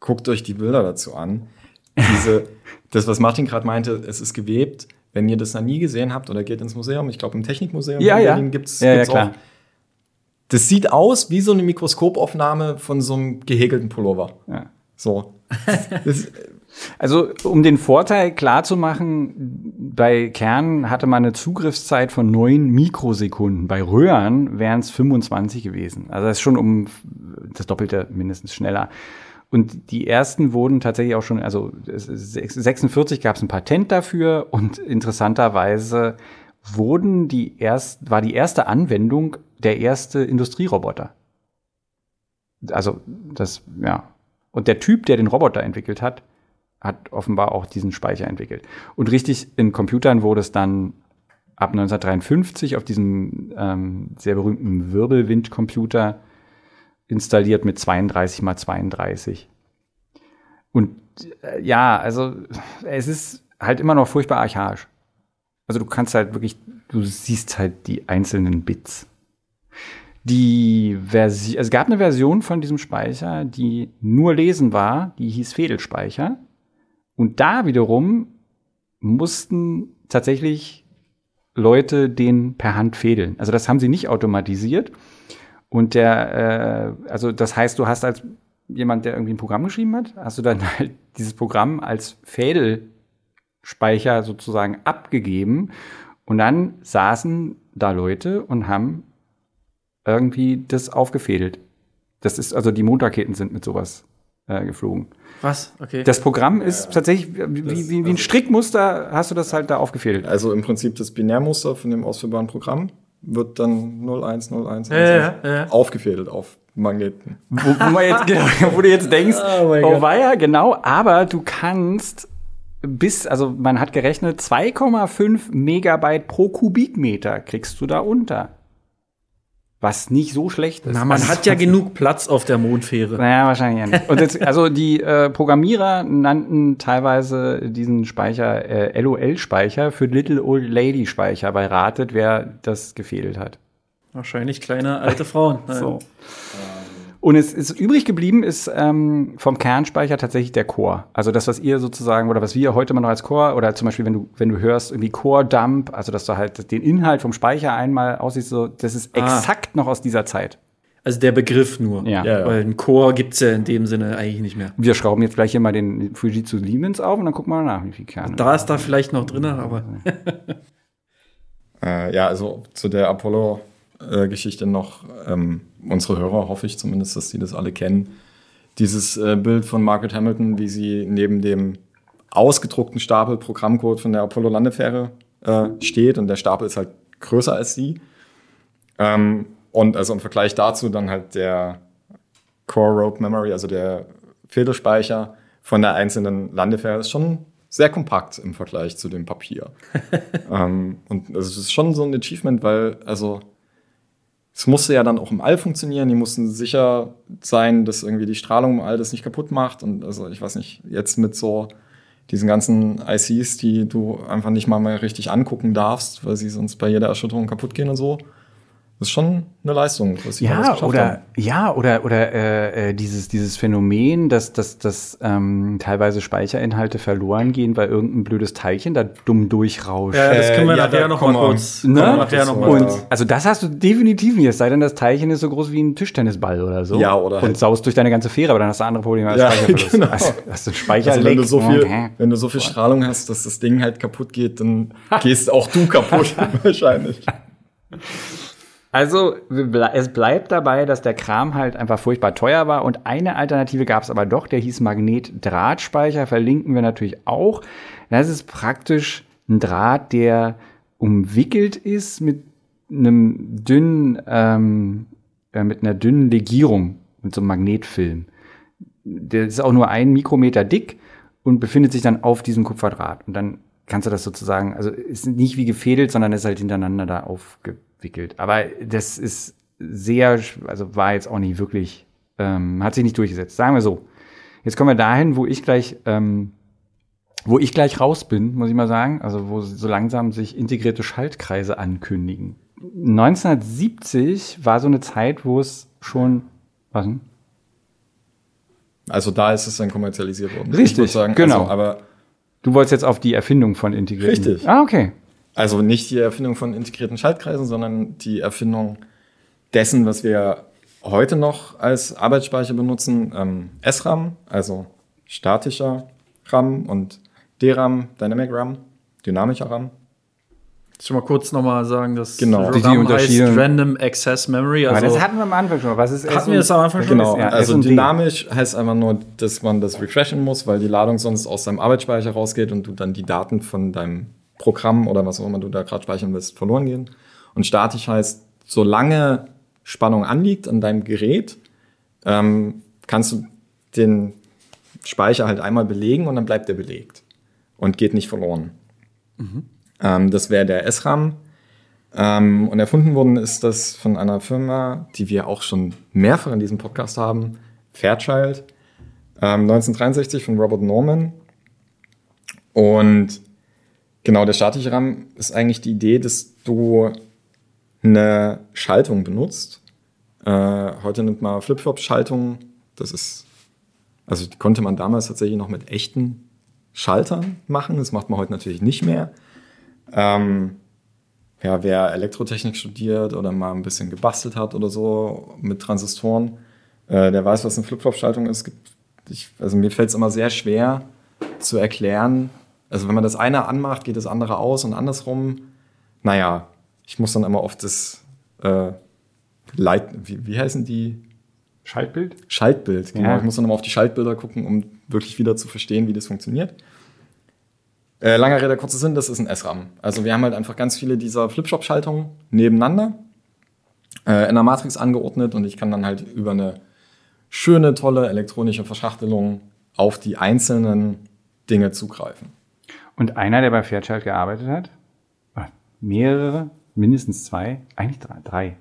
guckt euch die Bilder dazu an. Diese, [laughs] das, was Martin gerade meinte, es ist gewebt. Wenn ihr das noch nie gesehen habt oder geht ins Museum, ich glaube im Technikmuseum ja, in Berlin ja. gibt's, ja, gibt's ja, klar. auch. Das sieht aus wie so eine Mikroskopaufnahme von so einem gehäkelten Pullover. Ja. So. Also, um den Vorteil klar zu machen, bei Kernen hatte man eine Zugriffszeit von neun Mikrosekunden. Bei Röhren wären es 25 gewesen. Also das ist schon um das Doppelte mindestens schneller. Und die ersten wurden tatsächlich auch schon, also 46 gab es ein Patent dafür und interessanterweise wurden die erst, war die erste Anwendung der erste Industrieroboter. Also, das, ja. Und der Typ, der den Roboter entwickelt hat, hat offenbar auch diesen Speicher entwickelt. Und richtig in Computern wurde es dann ab 1953 auf diesem ähm, sehr berühmten Wirbelwindcomputer installiert mit 32 mal 32. Und äh, ja, also es ist halt immer noch furchtbar archaisch. Also du kannst halt wirklich, du siehst halt die einzelnen Bits. Die Version, es gab eine Version von diesem Speicher, die nur lesen war, die hieß Fädelspeicher. Und da wiederum mussten tatsächlich Leute den per Hand fädeln. Also das haben sie nicht automatisiert. Und der, äh, also das heißt, du hast als jemand, der irgendwie ein Programm geschrieben hat, hast du dann [laughs] halt dieses Programm als Fädelspeicher sozusagen abgegeben. Und dann saßen da Leute und haben irgendwie das aufgefädelt. Das ist, also die Mondraketen sind mit sowas äh, geflogen. Was? Okay. Das Programm ist tatsächlich wie, wie, wie ein also- Strickmuster, hast du das halt da aufgefädelt. Also im Prinzip das Binärmuster von dem ausführbaren Programm wird dann 0101 Ja, ja, ja. aufgefädelt auf Magneten. Wo, wo, man jetzt, genau, [laughs] wo du jetzt denkst, [laughs] Oh mein oh, weia, genau, aber du kannst bis, also man hat gerechnet, 2,5 Megabyte pro Kubikmeter kriegst du da unter. Was nicht so schlecht ist. Na, man Also, hat ja [laughs] genug Platz auf der Mondfähre. Naja, wahrscheinlich ja nicht. Und jetzt, also die äh, Programmierer nannten teilweise diesen Speicher äh, LOL-Speicher für Little Old Lady Speicher, weil ratet, wer das gefehlt hat. Wahrscheinlich kleine alte Frauen. [laughs] So. Und es ist übrig geblieben ist ähm, vom Kernspeicher tatsächlich der Core. Also das, was ihr sozusagen oder was wir heute immer noch als Core oder zum Beispiel, wenn du wenn du hörst irgendwie Core Dump, also dass du halt den Inhalt vom Speicher einmal aussiehst, so das ist Ah. exakt noch aus dieser Zeit. Also der Begriff nur. Ja. Ja. Weil ein Core gibt's ja in dem Sinne eigentlich nicht mehr. Wir schrauben jetzt gleich hier mal den Fujitsu Siemens auf und dann gucken wir mal nach, wie viel Kerne. Da ist da vielleicht noch drin, aber [laughs] Äh, ja, also zu der Apollo-Geschichte noch. Ähm, unsere Hörer hoffe ich zumindest, dass die das alle kennen. Dieses äh, Bild von Margaret Hamilton, wie sie neben dem ausgedruckten Stapel Programmcode von der Apollo-Landefähre äh, steht und der Stapel ist halt größer als sie. Ähm, und also im Vergleich dazu dann halt der Core Rope Memory, also der Filterspeicher von der einzelnen Landefähre ist schon sehr kompakt im Vergleich zu dem Papier. [laughs] ähm, und also es ist schon so ein Achievement, weil also es musste ja dann auch im All funktionieren. Die mussten sicher sein, dass irgendwie die Strahlung im All das nicht kaputt macht. Und also ich weiß nicht, jetzt mit so diesen ganzen ICs, die du einfach nicht mal mehr richtig angucken darfst, weil sie sonst bei jeder Erschütterung kaputt gehen und so. Das ist schon eine Leistung, was sie alles Ja, geschafft oder haben. ja, oder oder äh, äh, dieses dieses Phänomen, dass dass dass ähm, teilweise Speicherinhalte verloren gehen, weil irgendein blödes Teilchen da dumm durchrauscht. ja, das können wir Äh, ja, nachher da noch kommen mal wir- kurz. Ne? nachher noch mal Und Ja. also das hast du definitiv nicht, es sei denn, das Teilchen ist so groß wie ein Tischtennisball oder so. Ja, oder Und halt- saust durch deine ganze Fähre, aber dann hast du andere Probleme als Ja, [laughs] Speicherverlust. genau. Also, hast du Speicher Also wenn du so viel, Okay. wenn du so viel Strahlung hast, dass das Ding halt kaputt geht, dann [laughs] gehst auch du kaputt [laughs] wahrscheinlich. Also es bleibt dabei, dass der Kram halt einfach furchtbar teuer war und eine Alternative gab es aber doch, der hieß Magnetdrahtspeicher, verlinken wir natürlich auch. Das ist praktisch ein Draht, der umwickelt ist mit einem dünnen, ähm, äh, mit einer dünnen Legierung, mit so einem Magnetfilm. Der ist auch nur ein Mikrometer dick und befindet sich dann auf diesem Kupferdraht. Und dann kannst du das sozusagen, also ist nicht wie gefädelt, sondern ist halt hintereinander da aufgewickelt. Aber das ist sehr, also war jetzt auch nicht wirklich, ähm, hat sich nicht durchgesetzt. Sagen wir so. Jetzt kommen wir dahin, wo ich gleich, ähm, wo ich gleich raus bin, muss ich mal sagen. Also wo so langsam sich integrierte Schaltkreise ankündigen. 1970 war so eine Zeit, wo es schon, was denn? Also da ist es dann kommerzialisiert worden. Richtig, sagen, genau. Also, aber Du wolltest jetzt auf die Erfindung von integrierten. Richtig. Ah, okay. Also nicht die Erfindung von integrierten Schaltkreisen, sondern die Erfindung dessen, was wir heute noch als Arbeitsspeicher benutzen, ähm, SRAM, also statischer RAM und DRAM, Dynamic RAM, dynamischer RAM. Schon mal kurz noch mal sagen, dass Genau. Die- die RAM Unterschiede- heißt Random Access Memory. Aber Also das hatten wir am Anfang schon. Was ist Hatten wir das am Anfang schon? Genau, Ja, also S&D. dynamisch heißt einfach nur, dass man das refreshen muss, weil die Ladung sonst aus deinem Arbeitsspeicher rausgeht und du dann die Daten von deinem Programm oder was auch immer du da gerade speichern willst, verloren gehen. Und statisch heißt, solange Spannung anliegt an deinem Gerät, ähm, kannst du den Speicher halt einmal belegen und dann bleibt der belegt und geht nicht verloren. Mhm. Ähm, das wäre der SRAM. Ähm, und erfunden worden ist das von einer Firma, die wir auch schon mehrfach in diesem Podcast haben, Fairchild, 1963 ähm, von Robert Norman. Und genau, der statische RAM ist eigentlich die Idee, dass du eine Schaltung benutzt. Äh, heute nimmt man Flip-Flop-Schaltung. Das ist, also die konnte man damals tatsächlich noch mit echten Schaltern machen. Das macht man heute natürlich nicht mehr. Ähm, ja, wer Elektrotechnik studiert oder mal ein bisschen gebastelt hat oder so mit Transistoren, äh, der weiß, was eine Flip-Flop-Schaltung ist. Ich, also mir fällt es immer sehr schwer zu erklären. Also wenn man das eine anmacht, geht das andere aus und andersrum. Naja, ich muss dann immer auf das äh, Leit wie, wie heißen die? Schaltbild? Schaltbild, genau. Ja. Ich muss dann immer auf die Schaltbilder gucken, um wirklich wieder zu verstehen, wie das funktioniert. Äh, langer Rede, kurzer Sinn, das ist ein SRAM. Also wir haben halt einfach ganz viele dieser Flipshop-Schaltungen nebeneinander äh, in der Matrix angeordnet und ich kann dann halt über eine schöne, tolle elektronische Verschachtelung auf die einzelnen Dinge zugreifen. Und einer, der bei Fairchild gearbeitet hat, mehrere, mindestens zwei, eigentlich drei, drei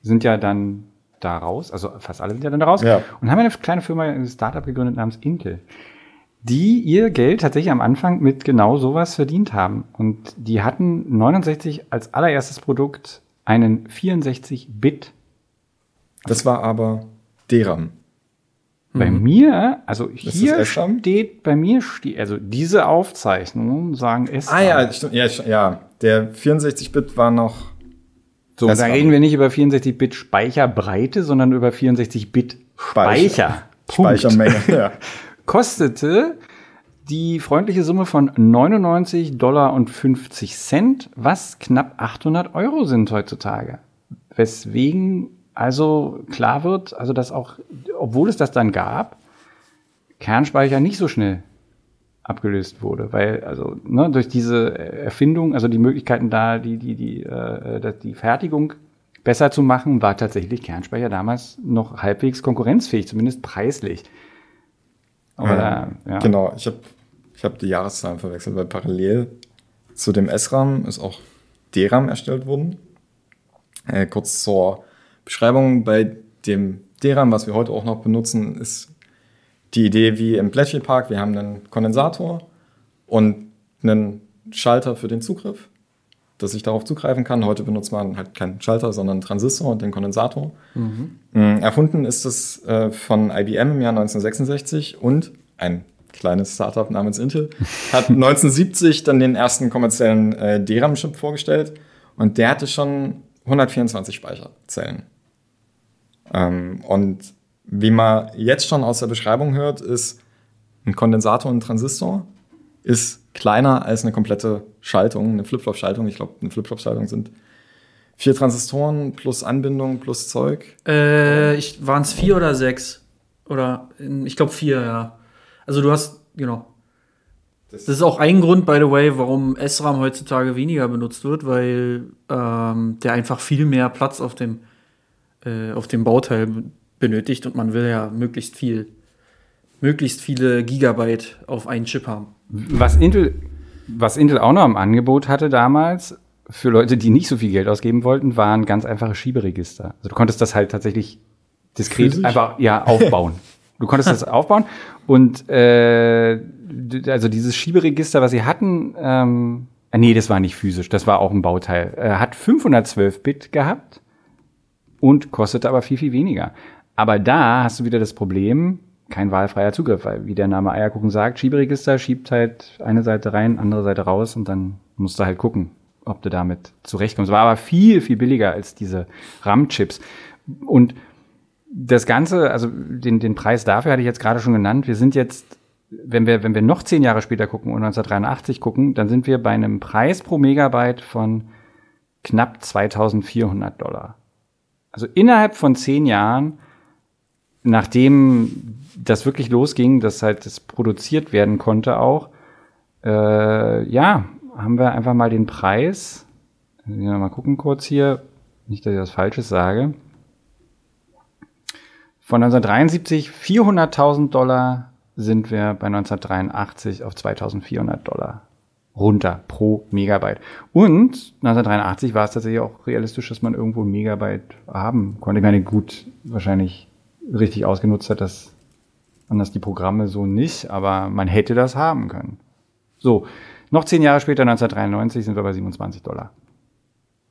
sind ja dann da raus, also fast alle sind ja dann da raus ja. und haben eine kleine Firma, ein Startup gegründet namens Intel die ihr Geld tatsächlich am Anfang mit genau sowas verdient haben. Und die hatten 69 als allererstes Produkt einen 64-Bit. Das war aber DRAM. Bei mhm. mir, also hier steht, bei mir steht, also diese Aufzeichnungen sagen es. Ah ja, ja, ja, der 64-Bit war noch. So, da reden wir nicht über 64-Bit Speicherbreite, sondern über 64-Bit Speicher. Speichermenge, [laughs] ja. kostete die freundliche Summe von 99 Dollar und 50 Cent, was knapp 800 Euro sind heutzutage. Weswegen also klar wird, also dass auch, obwohl es das dann gab, Kernspeicher nicht so schnell abgelöst wurde, weil also ne, durch diese Erfindung, also die Möglichkeiten da, die die die äh, die Fertigung besser zu machen, war tatsächlich Kernspeicher damals noch halbwegs konkurrenzfähig, zumindest preislich. Aber, ähm, ja. Genau, ich habe ich hab die Jahreszahlen verwechselt, weil parallel zu dem SRAM ist auch DRAM erstellt worden. Äh, kurz zur Beschreibung, bei dem DRAM, was wir heute auch noch benutzen, ist die Idee wie im Bletchley Park, wir haben einen Kondensator und einen Schalter für den Zugriff, dass ich darauf zugreifen kann. Heute benutzt man halt keinen Schalter, sondern einen Transistor und den Kondensator. Mhm. Mm, erfunden ist es äh, von IBM im Jahr 1966 und ein kleines Startup namens Intel [laughs] hat 1970 dann den ersten kommerziellen äh, DRAM-Chip vorgestellt und der hatte schon 124 Speicherzellen. Ähm, und wie man jetzt schon aus der Beschreibung hört, ist ein Kondensator und ein Transistor ist kleiner als eine komplette Schaltung, eine Flip-Flop-Schaltung. Ich glaube, eine Flip-Flop-Schaltung sind vier Transistoren plus Anbindung plus Zeug. Äh, Waren es vier oder sechs? Oder ich glaube vier, ja. Also du hast, genau. Das, das ist auch ein Grund, by the way, warum SRAM heutzutage weniger benutzt wird, weil ähm, der einfach viel mehr Platz auf dem, äh, auf dem Bauteil benötigt und man will ja möglichst viel, möglichst viele Gigabyte auf einen Chip haben. Was Intel, was Intel auch noch im Angebot hatte damals, für Leute, die nicht so viel Geld ausgeben wollten, waren ganz einfache Schieberegister. Also du konntest das halt tatsächlich diskret Physisch? einfach ja aufbauen. [laughs] Du konntest das aufbauen und äh, also dieses Schieberegister, was sie hatten, ähm, äh, nee, das war nicht physisch, das war auch ein Bauteil. Äh, hat 512 Bit gehabt und kostete aber viel viel weniger. Aber da hast du wieder das Problem, kein wahlfreier Zugriff, weil wie der Name Eierkuchen sagt, Schieberegister schiebt halt eine Seite rein, andere Seite raus und dann musst du halt gucken, ob du damit zurechtkommst. War aber viel, viel billiger als diese RAM-Chips. Und das Ganze, also den, den Preis dafür hatte ich jetzt gerade schon genannt. Wir sind jetzt, wenn wir, wenn wir noch zehn Jahre später gucken und 1983 gucken, dann sind wir bei einem Preis pro Megabyte von knapp 2400 Dollar. Also innerhalb von zehn Jahren, nachdem das wirklich losging, dass halt das produziert werden konnte auch, äh, ja, haben wir einfach mal den Preis. Mal gucken kurz hier. Nicht, dass ich was Falsches sage. Von 1973 400.000 Dollar sind wir bei 1983 auf 2.400 Dollar runter pro Megabyte. Und 1983 war es tatsächlich auch realistisch, dass man irgendwo ein Megabyte haben konnte. Ich meine, gut, wahrscheinlich richtig ausgenutzt hat das anders die Programme so nicht, aber man hätte das haben können. So, noch zehn Jahre später, 1993, sind wir bei 27 Dollar.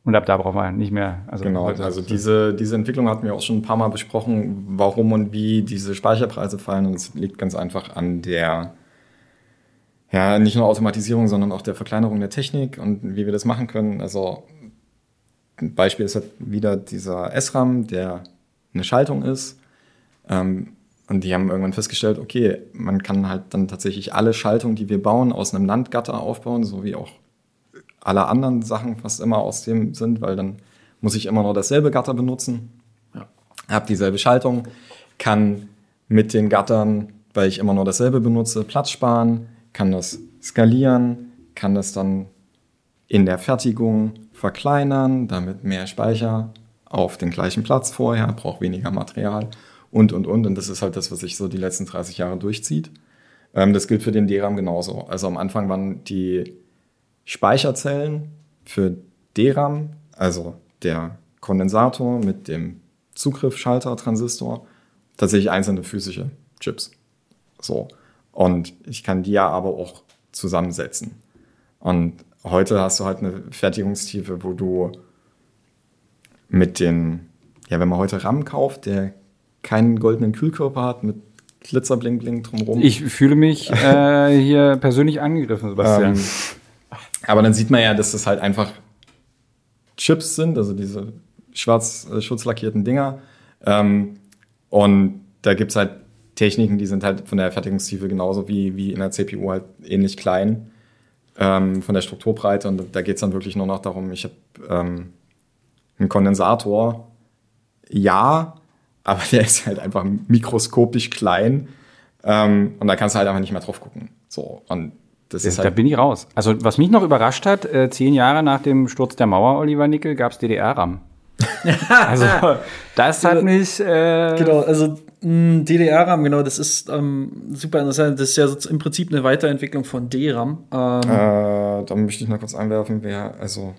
Und ab da brauchen wir nicht mehr. Also genau, also diese, diese Entwicklung hatten wir auch schon ein paar Mal besprochen, warum und wie diese Speicherpreise fallen. Und es liegt ganz einfach an der, ja, nicht nur Automatisierung, sondern auch der Verkleinerung der Technik und wie wir das machen können. Also ein Beispiel ist halt wieder dieser SRAM, der eine Schaltung ist. Ähm, und die haben irgendwann festgestellt, okay, man kann halt dann tatsächlich alle Schaltungen, die wir bauen, aus einem Landgatter aufbauen, so wie auch alle anderen Sachen fast immer aus dem sind, weil dann muss ich immer nur dasselbe Gatter benutzen. Ja. Habe dieselbe Schaltung, kann mit den Gattern, weil ich immer nur dasselbe benutze, Platz sparen, kann das skalieren, kann das dann in der Fertigung verkleinern, damit mehr Speicher auf den gleichen Platz vorher, braucht weniger Material und, und, und. Und das ist halt das, was sich so die letzten 30 Jahre durchzieht. Ähm, das gilt für den DRAM genauso. Also am Anfang waren die Speicherzellen für DRAM, also der Kondensator mit dem Zugriffsschalter, Transistor, tatsächlich einzelne physische Chips. So. Und ich kann die ja aber auch zusammensetzen. Und heute hast du halt eine Fertigungstiefe, wo du mit den, ja, wenn man heute RAM kauft, der keinen goldenen Kühlkörper hat mit Glitzerbling-Bling drumherum. Ich fühle mich [laughs] äh, hier persönlich angegriffen, Sebastian. Ähm, aber dann sieht man ja, dass das halt einfach Chips sind, also diese schwarz äh, schutzlackierten Dinger. Ähm, und da gibt es halt Techniken, die sind halt von der Fertigungstiefe genauso wie, wie in der CPU halt ähnlich klein ähm, von der Strukturbreite. Und da geht es dann wirklich nur noch darum, ich habe ähm, einen Kondensator, ja, aber der [laughs] ist halt einfach mikroskopisch klein. Ähm, und da kannst du halt einfach nicht mehr drauf gucken. So, und das ist halt da bin ich raus. Also, was mich noch überrascht hat, äh, zehn Jahre nach dem Sturz der Mauer, Oliver Nickel, gab es DDR-RAM. [laughs] also, das hat mich. Äh genau, also DDR-RAM, genau, das ist ähm, super interessant. Das ist ja so im Prinzip eine Weiterentwicklung von DRAM. Ähm, äh, da möchte ich noch kurz einwerfen, wer, also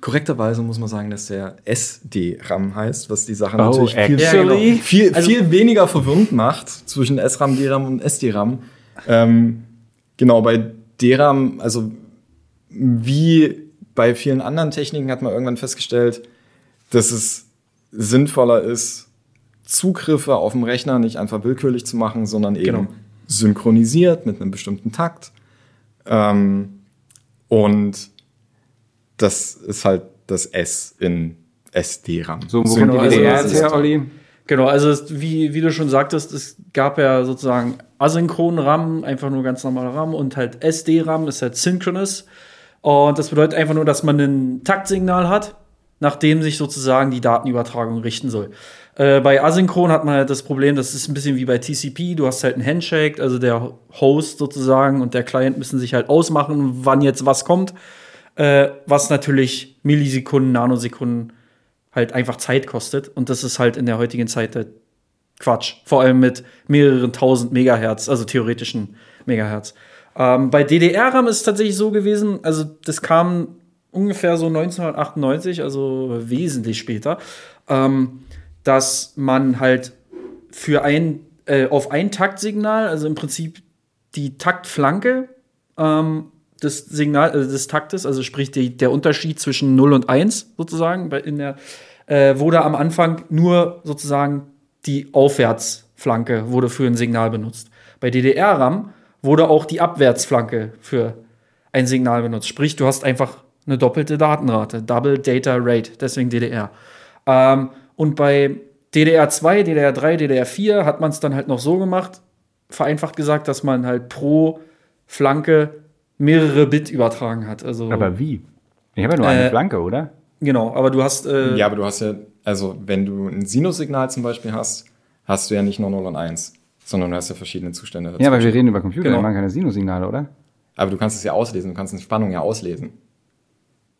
Korrekterweise muss man sagen, dass der SD-RAM heißt, was die Sache oh, natürlich viel, ja, genau. viel, also, viel, weniger verwirrend macht zwischen SRAM, DRAM und SD-RAM. Ähm, genau, bei DRAM, also wie bei vielen anderen Techniken hat man irgendwann festgestellt, dass es sinnvoller ist, Zugriffe auf dem Rechner nicht einfach willkürlich zu machen, sondern eben genau. synchronisiert mit einem bestimmten Takt. Ähm, und das ist halt das S in SD-RAM. So, wo die DDR jetzt her, Olli? Genau, also wie, wie du schon sagtest, es gab ja sozusagen asynchronen RAM, einfach nur ganz normaler RAM und halt SD-RAM ist halt synchronous. Und das bedeutet einfach nur, dass man ein Taktsignal hat, nach dem sich sozusagen die Datenübertragung richten soll. Äh, bei Asynchron hat man halt das Problem, das ist ein bisschen wie bei TCP, du hast halt einen Handshake, also der Host sozusagen und der Client müssen sich halt ausmachen, wann jetzt was kommt äh, was natürlich Millisekunden, Nanosekunden halt einfach Zeit kostet. Und das ist halt in der heutigen Zeit halt Quatsch. Vor allem mit mehreren tausend Megahertz, also theoretischen Megahertz. Ähm, bei DDR-RAM ist es tatsächlich so gewesen, also das kam ungefähr so 1998, also wesentlich später, ähm, dass man halt für ein, äh, auf ein Taktsignal, also im Prinzip die Taktflanke, ähm, des Signal, äh, des Taktes, also sprich die, der Unterschied zwischen 0 und 1 sozusagen, in der, äh, wurde am Anfang nur sozusagen die Aufwärtsflanke wurde für ein Signal benutzt. Bei DDR-RAM wurde auch die Abwärtsflanke für ein Signal benutzt. Sprich, du hast einfach eine doppelte Datenrate, Double Data Rate, deswegen DDR. Ähm, und bei DDR2, DDR3, DDR4 hat man es dann halt noch so gemacht, vereinfacht gesagt, dass man halt pro Flanke mehrere Bit übertragen hat. Also, aber wie? Ich habe ja nur eine äh, Flanke, oder? Genau, aber du hast. Äh, ja, aber du hast ja, also wenn du ein Sinussignal zum Beispiel hast, hast du ja nicht nur 0 und 1, sondern du hast ja verschiedene Zustände. Dazwischen. Ja, aber wir reden über Computer, genau. die machen keine Sinussignale, oder? Aber du kannst es ja auslesen, du kannst eine Spannung ja auslesen.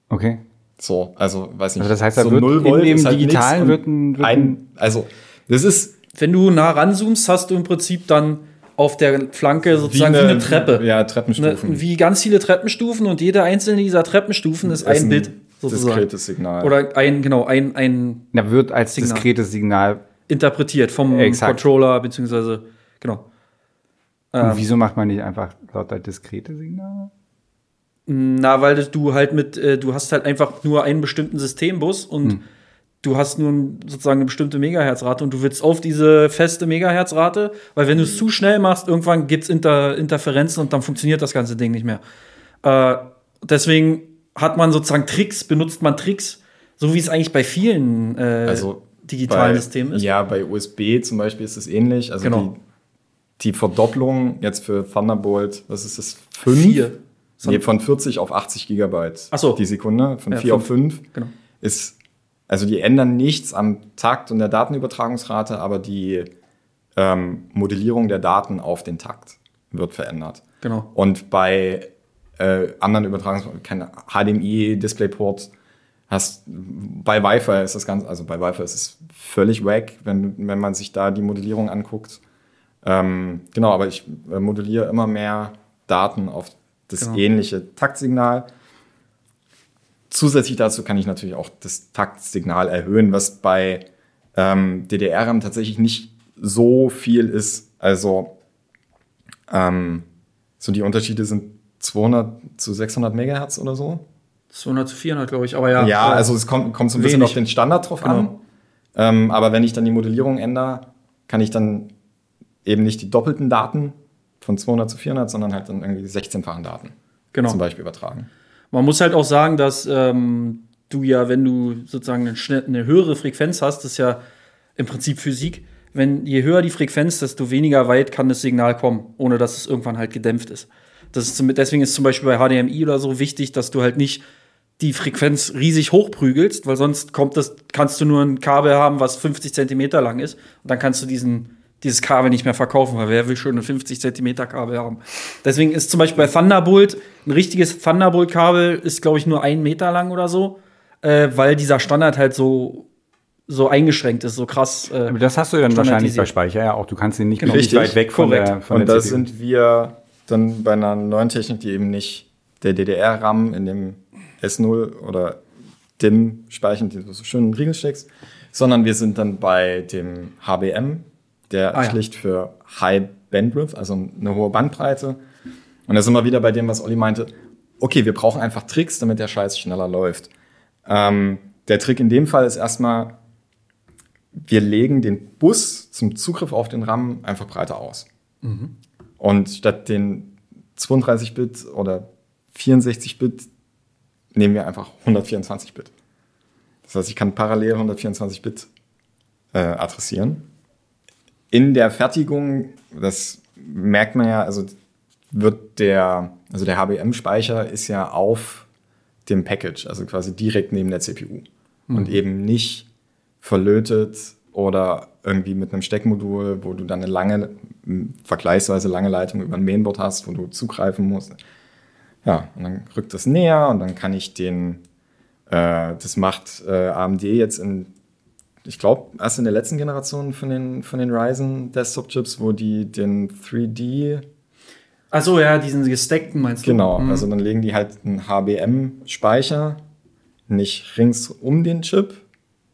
Okay. So, also weiß nicht. Also das heißt, da so wird 0 in Volt dem ist halt Digitalen wird ein- wird ein, also das ist Wenn du nah ranzoomst, hast du im Prinzip dann auf der Flanke sozusagen wie eine, Treppe. Ja, Ne, Treppenstufen. wie ganz viele Treppenstufen und jede einzelne dieser Treppenstufen ist, Das ein Bit sozusagen. diskretes Signal. Oder ein, genau, ein, ein Da wird als Signal. diskretes Signal. interpretiert vom Exakt. Controller, beziehungsweise, genau. Und wieso macht man nicht einfach lauter diskrete Signale? Na, weil du halt mit, äh, du hast halt einfach nur einen bestimmten Systembus und Hm. du hast nur sozusagen eine bestimmte Megahertzrate und du willst auf diese feste Megahertzrate, weil wenn du es zu schnell machst, irgendwann gibt's Inter Interferenzen und dann funktioniert das ganze Ding nicht mehr. Äh, deswegen hat man sozusagen Tricks, benutzt man Tricks, so wie es eigentlich bei vielen äh, also digitalen bei, Systemen ist. Ja, bei USB zum Beispiel ist es ähnlich. Also Genau. die, die Verdopplung jetzt für Thunderbolt, was ist das? Fünf? Vier. Nee, von 40 auf 80 Gigabyte so. die Sekunde, von Ja, 4 auf 5. Genau. Ist, also die ändern nichts am Takt und der Datenübertragungsrate, aber die ähm, Modellierung der Daten auf den Takt wird verändert. Genau. Und bei äh, anderen Übertragungsformen, keine HDMI, DisplayPort, hast bei Wi-Fi ist das Ganze, also bei Wi-Fi ist es völlig wack, wenn, wenn man sich da die Modellierung anguckt. Ähm, genau, aber ich äh, modelliere immer mehr Daten auf das Genau. ähnliche Taktsignal. Zusätzlich dazu kann ich natürlich auch das Taktsignal erhöhen, was bei ähm, DDR-RAM tatsächlich nicht so viel ist. Also ähm, so die Unterschiede sind 200 zu 600 Megahertz oder so. 200 zu 400, glaube ich, aber ja. Ja, also es kommt, kommt so ein bisschen wenig. auf den Standard drauf an. Genau. Ähm, aber wenn ich dann die Modellierung ändere, kann ich dann eben nicht die doppelten Daten von 200 zu 400, sondern halt dann irgendwie 16-fachen Daten genau. zum Beispiel übertragen. Man muss halt auch sagen, dass ähm, du ja, wenn du sozusagen eine, eine höhere Frequenz hast, das ist ja im Prinzip Physik. Wenn je höher die Frequenz, desto weniger weit kann das Signal kommen, ohne dass es irgendwann halt gedämpft ist. Das ist deswegen ist zum Beispiel bei HDMI oder so wichtig, dass du halt nicht die Frequenz riesig hochprügelst, weil sonst kommt das, kannst du nur ein Kabel haben, was 50 Zentimeter lang ist, und dann kannst du diesen, dieses Kabel nicht mehr verkaufen, weil wer will schon ein 50 Zentimeter Kabel haben? Deswegen ist zum Beispiel bei Thunderbolt ein richtiges Thunderbolt-Kabel ist, glaube ich, nur ein Meter lang oder so, äh, weil dieser Standard halt so, so eingeschränkt ist, so krass. Äh, Aber das hast du dann wahrscheinlich bei. Speicher ja auch. Du kannst ihn nicht Genau. nicht weit weg von Korrekt. der, von Und der da CPU. sind wir dann bei einer neuen Technik, die eben nicht der DDR-RAM in dem S0 oder DIM speichern, die du so schön in den Riegel steckst, sondern wir sind dann bei dem HBM, der Ah, ja. schlicht für High Bandwidth, also eine hohe Bandbreite. Und da sind wir wieder bei dem, was Olli meinte. Okay, wir brauchen einfach Tricks, damit der Scheiß schneller läuft. Ähm, der Trick in dem Fall ist erstmal, wir legen den Bus zum Zugriff auf den RAM einfach breiter aus. Und statt den 32-Bit oder 64-Bit nehmen wir einfach 124-Bit. Das heißt, ich kann parallel 124-Bit äh, adressieren. In der Fertigung, das merkt man ja, also wird der, also der HBM-Speicher ist ja auf dem Package, also quasi direkt neben der CPU und eben nicht verlötet oder irgendwie mit einem Steckmodul, wo du dann eine lange, vergleichsweise lange Leitung über ein Mainboard hast, wo du zugreifen musst. Ja, und dann rückt das näher und dann kann ich den, äh, das macht äh, AMD jetzt in, ich glaube, erst in der letzten Generation von den, von den Ryzen Desktop-Chips, wo die den 3D Ach so, ja, diesen gesteckten meinst du? Genau, Mhm. also dann legen die halt einen HBM-Speicher nicht rings um den Chip,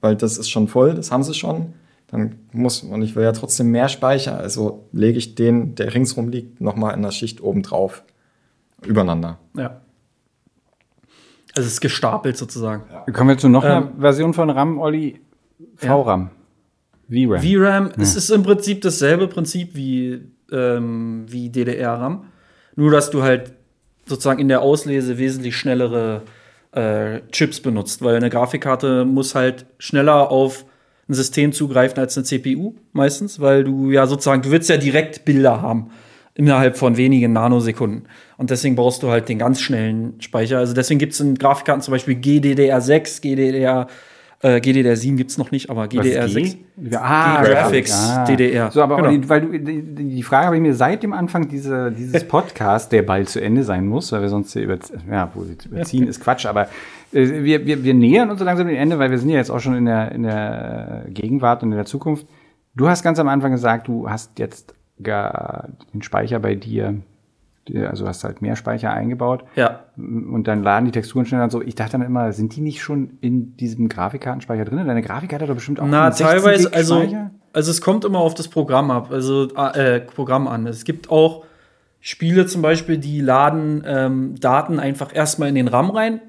weil das ist schon voll, das haben sie schon. Dann muss, und ich will ja trotzdem mehr Speicher, also lege ich den, der ringsrum liegt, nochmal in der Schicht oben drauf, übereinander. Ja. Also es ist gestapelt sozusagen. Kommen wir zu noch einer Ähm, Version von RAM, Olli. VRAM. VRAM. VRAM, es ist im Prinzip dasselbe Prinzip wie, ähm, wie DDR-RAM. Nur, dass du halt sozusagen in der Auslese wesentlich schnellere äh, Chips benutzt, weil eine Grafikkarte muss halt schneller auf ein System zugreifen als eine CPU meistens, weil du ja sozusagen, du willst ja direkt Bilder haben innerhalb von wenigen Nanosekunden. Und deswegen brauchst du halt den ganz schnellen Speicher. Also deswegen gibt es in Grafikkarten zum Beispiel GDDR6, GDDR Äh, GDDR7 gibt es noch nicht, aber GDR6. Ah, Graphics, ah. DDR. So, aber Genau. die, weil du, die, die Frage habe ich mir seit dem Anfang dieser, dieses [laughs] Podcasts, der bald zu Ende sein muss, weil wir sonst hier über, ja, überziehen, ist Quatsch, aber äh, wir, wir, wir nähern uns so langsam dem Ende, weil wir sind ja jetzt auch schon in der, in der Gegenwart und in der Zukunft. Du hast ganz am Anfang gesagt, du hast jetzt gar den Speicher bei dir, also hast halt mehr Speicher eingebaut Ja, und dann laden die Texturen schneller und so. Ich dachte dann immer, sind die nicht schon in diesem Grafikkartenspeicher drin? Deine Grafikkarte hat doch bestimmt auch Na, einen 16 teilweise, also, also es kommt immer auf das Programm ab, also äh, Programm an. Es gibt auch Spiele zum Beispiel, die laden ähm, Daten einfach erstmal in den RAM rein.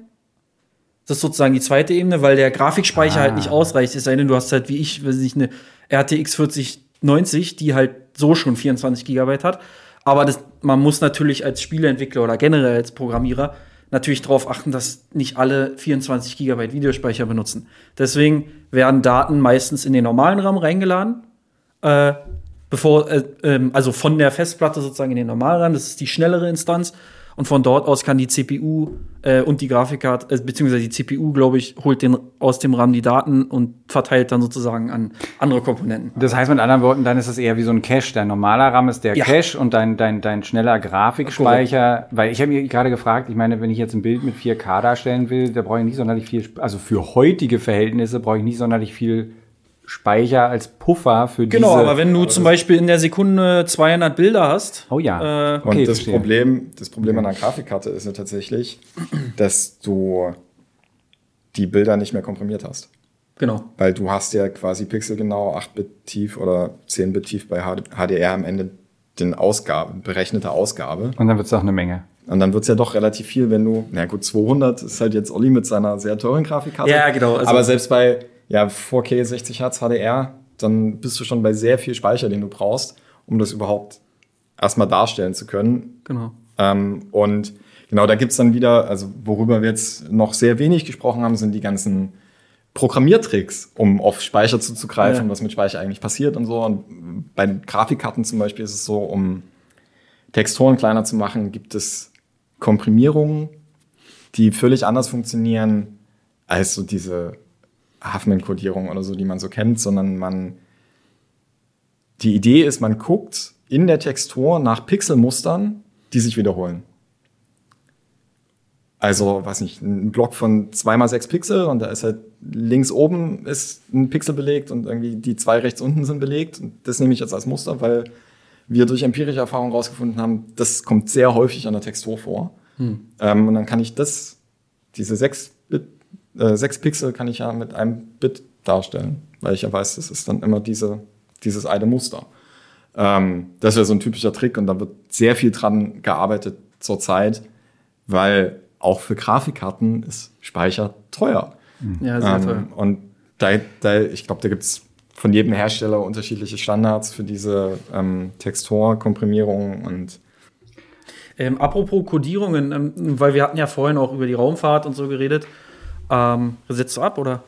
Das ist sozusagen die zweite Ebene, weil der Grafikspeicher Ah. halt nicht ausreicht. Es sei denn, du hast halt wie ich, weiß nicht, eine RTX 4090, die halt so schon 24 Gigabyte hat. Aber das, man muss natürlich als Spieleentwickler oder generell als Programmierer natürlich darauf achten, dass nicht alle 24 Gigabyte Videospeicher benutzen. Deswegen werden Daten meistens in den normalen RAM reingeladen, äh, bevor, äh, ähm, also von der Festplatte sozusagen in den normalen RAM. Das ist die schnellere Instanz. Und von dort aus kann die CPU äh, und die Grafikkarte, äh, beziehungsweise die CPU, glaube ich, holt den, aus dem RAM die Daten und verteilt dann sozusagen an andere Komponenten. Das heißt mit anderen Worten, dann ist es eher wie so ein Cache. Dein normaler RAM ist der Ja. Cache und dein, dein, dein schneller Grafikspeicher. Weil ich habe mir gerade gefragt, ich meine, wenn ich jetzt ein Bild mit 4K darstellen will, da brauche ich nicht sonderlich viel, also für heutige Verhältnisse brauche ich nicht sonderlich viel Speicher als Puffer für Genau, diese. aber wenn du zum Beispiel in der Sekunde 200 Bilder hast, Oh ja. äh, Und Okay, das verstehe. Problem, das Problem an einer Grafikkarte ist ja tatsächlich, dass du die Bilder nicht mehr komprimiert hast. genau. Weil du hast ja quasi pixelgenau 8-Bit tief oder 10-Bit tief bei HDR am Ende den Ausgabe, berechnete Ausgabe. Und dann wird es auch eine Menge. Und dann wird's ja doch relativ viel, wenn du, na gut, 200 ist halt jetzt Olli mit seiner sehr teuren Grafikkarte. Ja, genau, also- Aber selbst bei ja, 4K 60 Hertz HDR, dann bist du schon bei sehr viel Speicher, den du brauchst, um das überhaupt erstmal darstellen zu können. Genau. Ähm, und genau, da gibt's dann wieder, also worüber wir jetzt noch sehr wenig gesprochen haben, sind die ganzen Programmiertricks, um auf Speicher zuzugreifen, Ja. was mit Speicher eigentlich passiert und so. Und bei den Grafikkarten zum Beispiel ist es so, um Texturen kleiner zu machen, gibt es Komprimierungen, die völlig anders funktionieren als so diese Huffman-Kodierung oder so, die man so kennt, sondern man die Idee ist, man guckt in der Textur nach Pixelmustern, die sich wiederholen. Also, weiß nicht, ein Block von 2x6 Pixel und da ist halt links oben ist ein Pixel belegt und irgendwie die zwei rechts unten sind belegt. Und das nehme ich jetzt als Muster, weil wir durch empirische Erfahrung herausgefunden haben, das kommt sehr häufig an der Textur vor. Ähm, und dann kann ich das, diese 6, Bit, äh, 6 Pixel kann ich ja mit einem Bit darstellen, weil ich ja weiß, das ist dann immer diese, dieses eine Muster. Ähm, das wäre so ein typischer Trick und da wird sehr viel dran gearbeitet zurzeit, weil auch für Grafikkarten ist Speicher teuer. Ja, sehr toll. Ähm, und da, da, ich glaube, da gibt's von jedem Hersteller unterschiedliche Standards für diese ähm, Texturkomprimierung und Ähm, apropos Codierungen, ähm, weil wir hatten ja vorhin auch über die Raumfahrt und so geredet. Ähm, setzt du ab oder?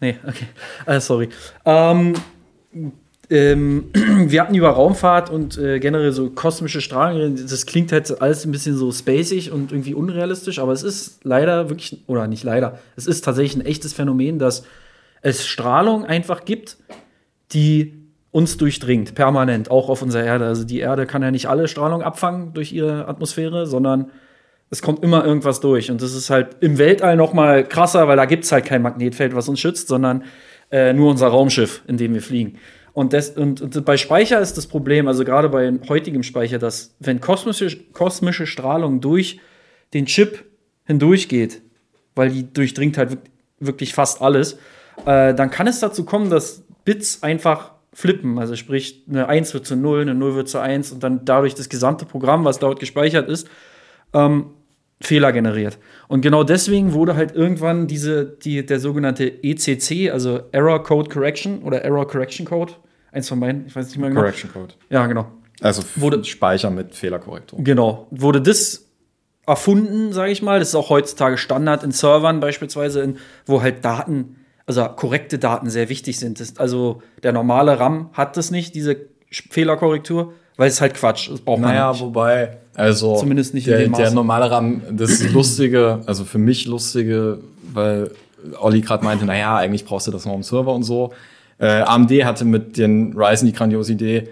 Nee, okay. Äh, sorry. Ähm, ähm, [clears throat] wir hatten über Raumfahrt und äh, generell so kosmische Strahlen. Das klingt halt alles ein bisschen so spacig und irgendwie unrealistisch, aber es ist leider wirklich, oder nicht leider, es ist tatsächlich ein echtes Phänomen, dass es Strahlung einfach gibt, die uns durchdringt, permanent, auch auf unserer Erde. Also die Erde kann ja nicht alle Strahlung abfangen durch ihre Atmosphäre, sondern es kommt immer irgendwas durch. Und das ist halt im Weltall noch mal krasser, weil da gibt es halt kein Magnetfeld, was uns schützt, sondern äh, nur unser Raumschiff, in dem wir fliegen. Und, das, und, und bei Speicher ist das Problem, also gerade bei heutigem Speicher, dass wenn kosmische, kosmische Strahlung durch den Chip hindurchgeht, weil die durchdringt halt wirk- wirklich fast alles, äh, dann kann es dazu kommen, dass Bits einfach flippen. Also sprich, eine 1 wird zu 0, eine 0 wird zu 1 und dann dadurch das gesamte Programm, was dort gespeichert ist, ähm, Fehler generiert. Und genau deswegen wurde halt irgendwann diese, die, der sogenannte ECC, also Error Code Correction oder Error Correction Code, eins von beiden, ich weiß nicht mehr genau. Correction Code. Ja, genau. Also Wurde- Speicher mit Fehlerkorrektur. Genau. Wurde das erfunden, sage ich mal. Das ist auch heutzutage Standard in Servern beispielsweise, in, wo halt Daten, also korrekte Daten sehr wichtig sind. Das, also der normale RAM hat das nicht, diese Fehlerkorrektur, weil es halt Quatsch. Das braucht man Naja, nicht. wobei, also Zumindest nicht in der, dem der Maße. normale RAM, das Lustige, also für mich Lustige, weil Olli gerade meinte, naja, eigentlich brauchst du das noch im Server und so. Äh, AMD hatte mit den Ryzen die grandiose Idee,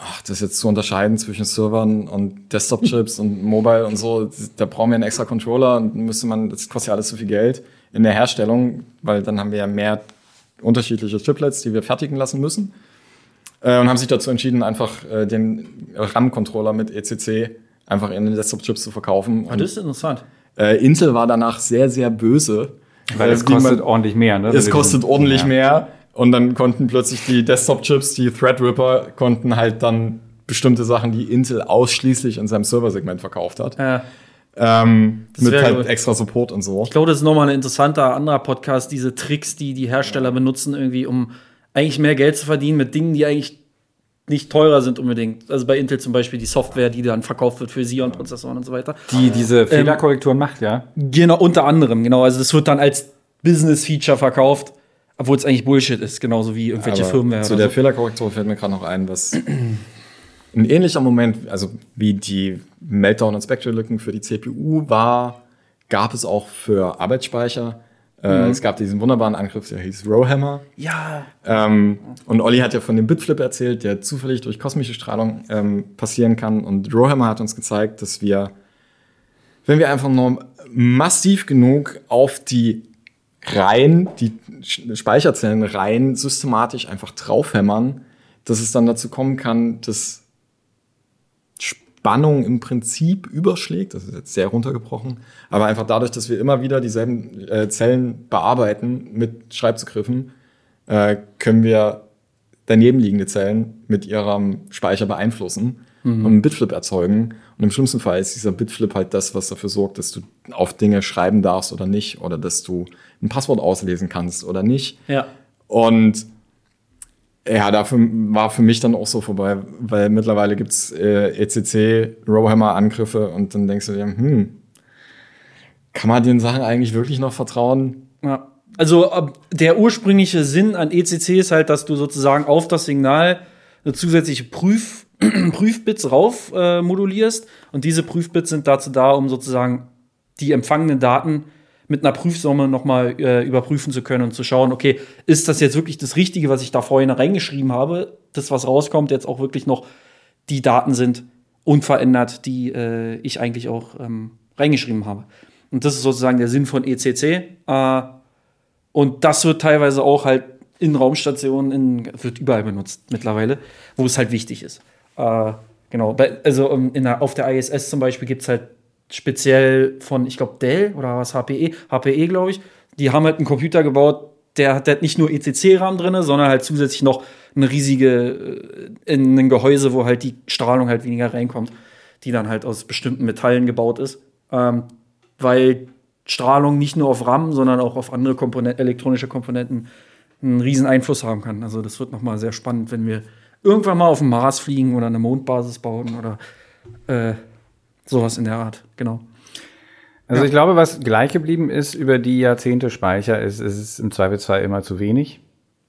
ach, das jetzt zu unterscheiden zwischen Servern und Desktop-Chips und Mobile und so, da brauchen wir einen extra Controller und müsste man, das kostet ja alles zu viel Geld in der Herstellung, weil dann haben wir ja mehr unterschiedliche Chiplets, die wir fertigen lassen müssen. Äh, und haben sich dazu entschieden, einfach äh, den RAM-Controller mit ECC einfach in den Desktop-Chips zu verkaufen. Ah, das ist interessant. Äh, Intel war danach sehr, sehr böse. Weil es kostet ordentlich mehr, ne? Es kostet ordentlich ja. mehr. Und dann konnten plötzlich die Desktop-Chips, die Threadripper, konnten halt dann bestimmte Sachen, die Intel ausschließlich in seinem Serversegment verkauft hat. Ja. Ähm, mit halt gut. extra Support und so. Ich glaube, das ist nochmal ein interessanter anderer Podcast, diese Tricks, die die Hersteller benutzen, irgendwie, um eigentlich mehr Geld zu verdienen mit Dingen, die eigentlich nicht teurer sind unbedingt. Also bei Intel zum Beispiel die Software, die dann verkauft wird für Xeon-Prozessoren und so weiter. Die diese Fehlerkorrekturen ähm, macht, ja? Genau, unter anderem, genau. Also das wird dann als Business-Feature verkauft obwohl es eigentlich Bullshit ist, genauso wie irgendwelche Aber Firmware. Zu der so. Fehlerkorrektur fällt mir gerade noch ein, was [clears throat] ein ähnlicher Moment, also wie die Meltdown- und Spectral-Lücken für die CPU war, gab es auch für Arbeitsspeicher. Äh, mhm. Es gab diesen wunderbaren Angriff, der hieß Rowhammer. Ja. Ähm, und Olli hat ja von dem Bitflip erzählt, der zufällig durch kosmische Strahlung ähm, passieren kann. Und Rowhammer hat uns gezeigt, dass wir, wenn wir einfach nur massiv genug auf die rein, die Speicherzellen rein systematisch einfach draufhämmern, dass es dann dazu kommen kann, dass Spannung im Prinzip überschlägt. Das ist jetzt sehr runtergebrochen. Aber einfach dadurch, dass wir immer wieder dieselben äh, Zellen bearbeiten mit Schreibzugriffen, äh, können wir daneben liegende Zellen mit ihrem Speicher beeinflussen mhm. und einen Bitflip erzeugen. Und im schlimmsten Fall ist dieser Bitflip halt das, was dafür sorgt, dass du auf Dinge schreiben darfst oder nicht oder dass du ein Passwort auslesen kannst oder nicht. Ja. Und ja, dafür war für mich dann auch so vorbei, weil mittlerweile gibt's äh, ECC, Rowhammer-Angriffe und dann denkst du dir, hm, kann man den Sachen eigentlich wirklich noch vertrauen? Ja. Also der ursprüngliche Sinn an ECC ist halt, dass du sozusagen auf das Signal eine zusätzliche Prüf [clears throat] Prüfbits rauf äh, modulierst. Und diese Prüfbits sind dazu da, um sozusagen die empfangenen Daten mit einer Prüfsumme nochmal äh, überprüfen zu können und zu schauen, okay, ist das jetzt wirklich das Richtige, was ich da vorhin reingeschrieben habe? Das, was rauskommt, jetzt auch wirklich noch die Daten sind unverändert, die äh, ich eigentlich auch ähm, reingeschrieben habe. Und das ist sozusagen der Sinn von ECC. Äh, und das wird teilweise auch halt in Raumstationen, in, wird überall benutzt mittlerweile, wo es halt wichtig ist. Äh, genau, also um, in der, auf der ISS zum Beispiel gibt es halt speziell von, ich glaube, Dell oder was, HPE, HPE, glaube ich, die haben halt einen Computer gebaut, der hat, nicht nur ECC-RAM drin, sondern halt zusätzlich noch eine riesige, äh, in ein Gehäuse, wo halt die Strahlung halt weniger reinkommt, die dann halt aus bestimmten Metallen gebaut ist. Ähm, weil Strahlung nicht nur auf RAM, sondern auch auf andere Komponenten, elektronische Komponenten einen riesen Einfluss haben kann. Also das wird noch mal sehr spannend, wenn wir irgendwann mal auf dem Mars fliegen oder eine Mondbasis bauen oder äh, sowas in der Art, genau. Also ja. ich glaube, was gleich geblieben ist über die Jahrzehnte Speicher, ist, ist es im Zweifelsfall immer zu wenig.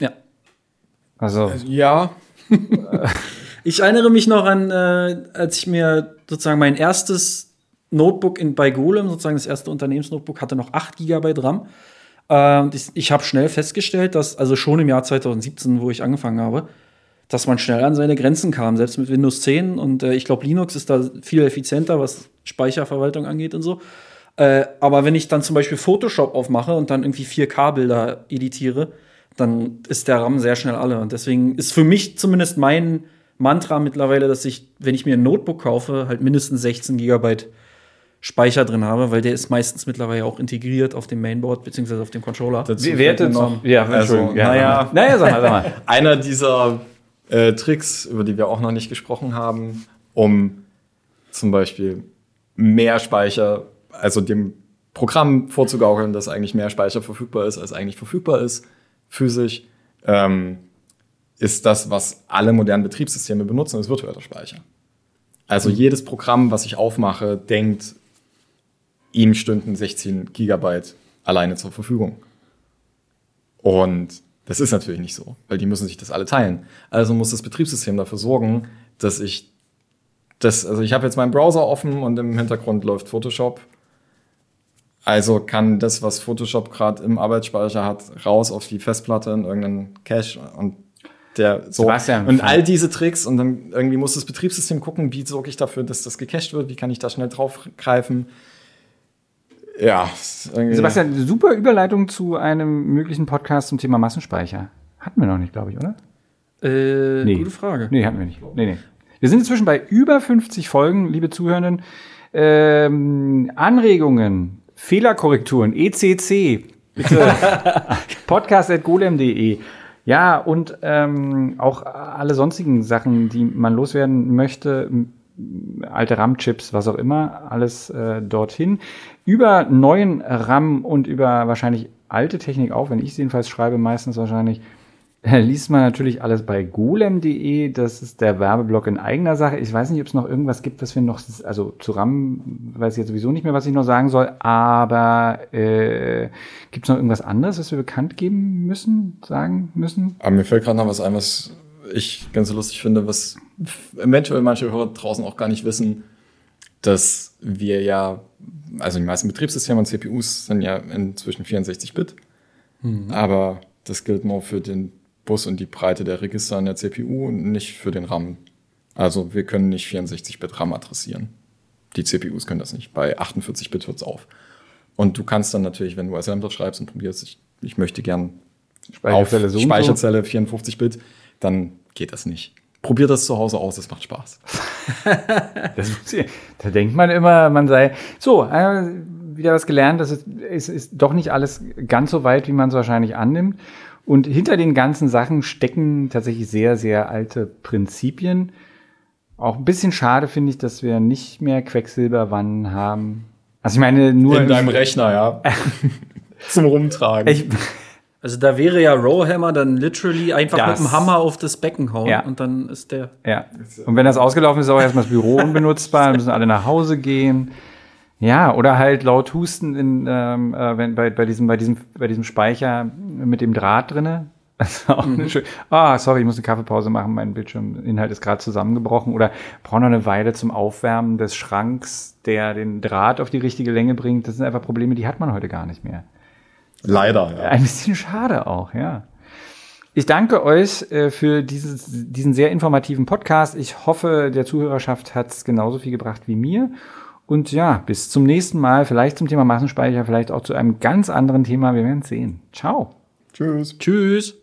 Ja. Also, also ja. [laughs] ich erinnere mich noch an, äh, als ich mir sozusagen mein erstes Notebook in, bei Golem, sozusagen das erste Unternehmensnotebook, hatte noch 8 GB RAM. Äh, ich ich habe schnell festgestellt, dass, also schon im Jahr 2017, wo ich angefangen habe, dass man schnell an seine Grenzen kam, selbst mit Windows 10. Und äh, ich glaube, Linux ist da viel effizienter, was Speicherverwaltung angeht und so. Äh, aber wenn ich dann zum Beispiel Photoshop aufmache und dann irgendwie 4K-Bilder editiere, dann ist der RAM sehr schnell alle. Und deswegen ist für mich zumindest mein Mantra mittlerweile, dass ich, wenn ich mir ein Notebook kaufe, halt mindestens 16 Gigabyte Speicher drin habe, weil der ist meistens mittlerweile auch integriert auf dem Mainboard beziehungsweise auf dem Controller. Wie wertet noch? Ja, also, ja, naja, naja, sag mal, sag mal. [laughs] Einer dieser äh, Tricks, über die wir auch noch nicht gesprochen haben, um zum Beispiel mehr Speicher, also dem Programm vorzugaukeln, dass eigentlich mehr Speicher verfügbar ist, als eigentlich verfügbar ist, physisch, ähm, ist das, was alle modernen Betriebssysteme benutzen, ist virtueller Speicher. Also mhm. jedes Programm, was ich aufmache, denkt, ihm stünden 16 Gigabyte alleine zur Verfügung. Und das ist natürlich nicht so, weil die müssen sich das alle teilen. Also muss das Betriebssystem dafür sorgen, dass ich das, also ich habe jetzt meinen Browser offen und im Hintergrund läuft Photoshop. Also kann das, was Photoshop gerade im Arbeitsspeicher hat, raus auf die Festplatte in irgendeinen Cache und der so Sebastian, und all diese Tricks und dann irgendwie muss das Betriebssystem gucken, wie sorge ich dafür, dass das gecached wird, wie kann ich da schnell draufgreifen. Ja, Sebastian, super Überleitung zu einem möglichen Podcast zum Thema Massenspeicher. Hatten wir noch nicht, glaube ich, oder? Äh, Nee. Gute Frage. Nee, hatten wir nicht. Nee, nee. Wir sind inzwischen bei über 50 Folgen, liebe Zuhörenden. Ähm, Anregungen, Fehlerkorrekturen, ECC, bitte [laughs] podcast.golem.de. Ja, und ähm, auch alle sonstigen Sachen, die man loswerden möchte, alte RAM-Chips, was auch immer, alles äh, dorthin. Über neuen RAM und über wahrscheinlich alte Technik auch, wenn ich es jedenfalls schreibe, meistens wahrscheinlich, äh, liest man natürlich alles bei golem.de. Das ist der Werbeblock in eigener Sache. Ich weiß nicht, ob es noch irgendwas gibt, was wir noch, also zu RAM weiß ich jetzt sowieso nicht mehr, was ich noch sagen soll, aber äh, gibt es noch irgendwas anderes, was wir bekannt geben müssen, sagen müssen? Aber mir fällt gerade noch was ein, was ich ganz lustig finde, was eventuell manche Hörer draußen auch gar nicht wissen, dass wir ja, also die meisten Betriebssysteme und CPUs sind ja inzwischen 64-Bit, aber das gilt nur für den Bus und die Breite der Register an der CPU und nicht für den RAM. Also wir können nicht 64-Bit RAM adressieren. Die CPUs können das nicht. Bei 48-Bit hört es auf. Und du kannst dann natürlich, wenn du Assembler schreibst und probierst, ich, ich möchte gern auf Speicherzelle so. Speicherzelle 54 Bit, dann geht das nicht. Probier das zu Hause aus, es macht Spaß. [laughs] Das, da denkt man immer, man sei so, äh, wieder was gelernt, das ist, ist, ist doch nicht alles ganz so weit, wie man es wahrscheinlich annimmt. Und hinter den ganzen Sachen stecken tatsächlich sehr, sehr alte Prinzipien. Auch ein bisschen schade finde ich, dass wir nicht mehr Quecksilberwannen haben. Also ich meine, nur In deinem Rechner, ja. [laughs] Zum Rumtragen. ich, Also da wäre ja Rowhammer dann literally einfach Das- mit dem Hammer auf das Becken hauen Ja. und dann ist der. Ja. Und wenn das ausgelaufen ist, ist auch erstmal das Büro unbenutzbar, dann müssen alle nach Hause gehen. Ja, oder halt laut husten in, ähm, äh, wenn, bei, bei, diesem, bei, diesem, bei diesem Speicher mit dem Draht drinne. [laughs] Das ist auch eine schön. Ah, sorry, ich muss eine Kaffeepause machen, mein Bildschirminhalt ist gerade zusammengebrochen. Oder brauche noch eine Weile zum Aufwärmen des Schranks, der den Draht auf die richtige Länge bringt. Das sind einfach Probleme, die hat man heute gar nicht mehr. Leider, ja. Ein bisschen schade auch, ja. Ich danke euch äh, für dieses, diesen sehr informativen Podcast. Ich hoffe, der Zuhörerschaft hat es genauso viel gebracht wie mir. Und ja, bis zum nächsten Mal, vielleicht zum Thema Massenspeicher, vielleicht auch zu einem ganz anderen Thema. Wir werden sehen. Ciao. Tschüss. Tschüss.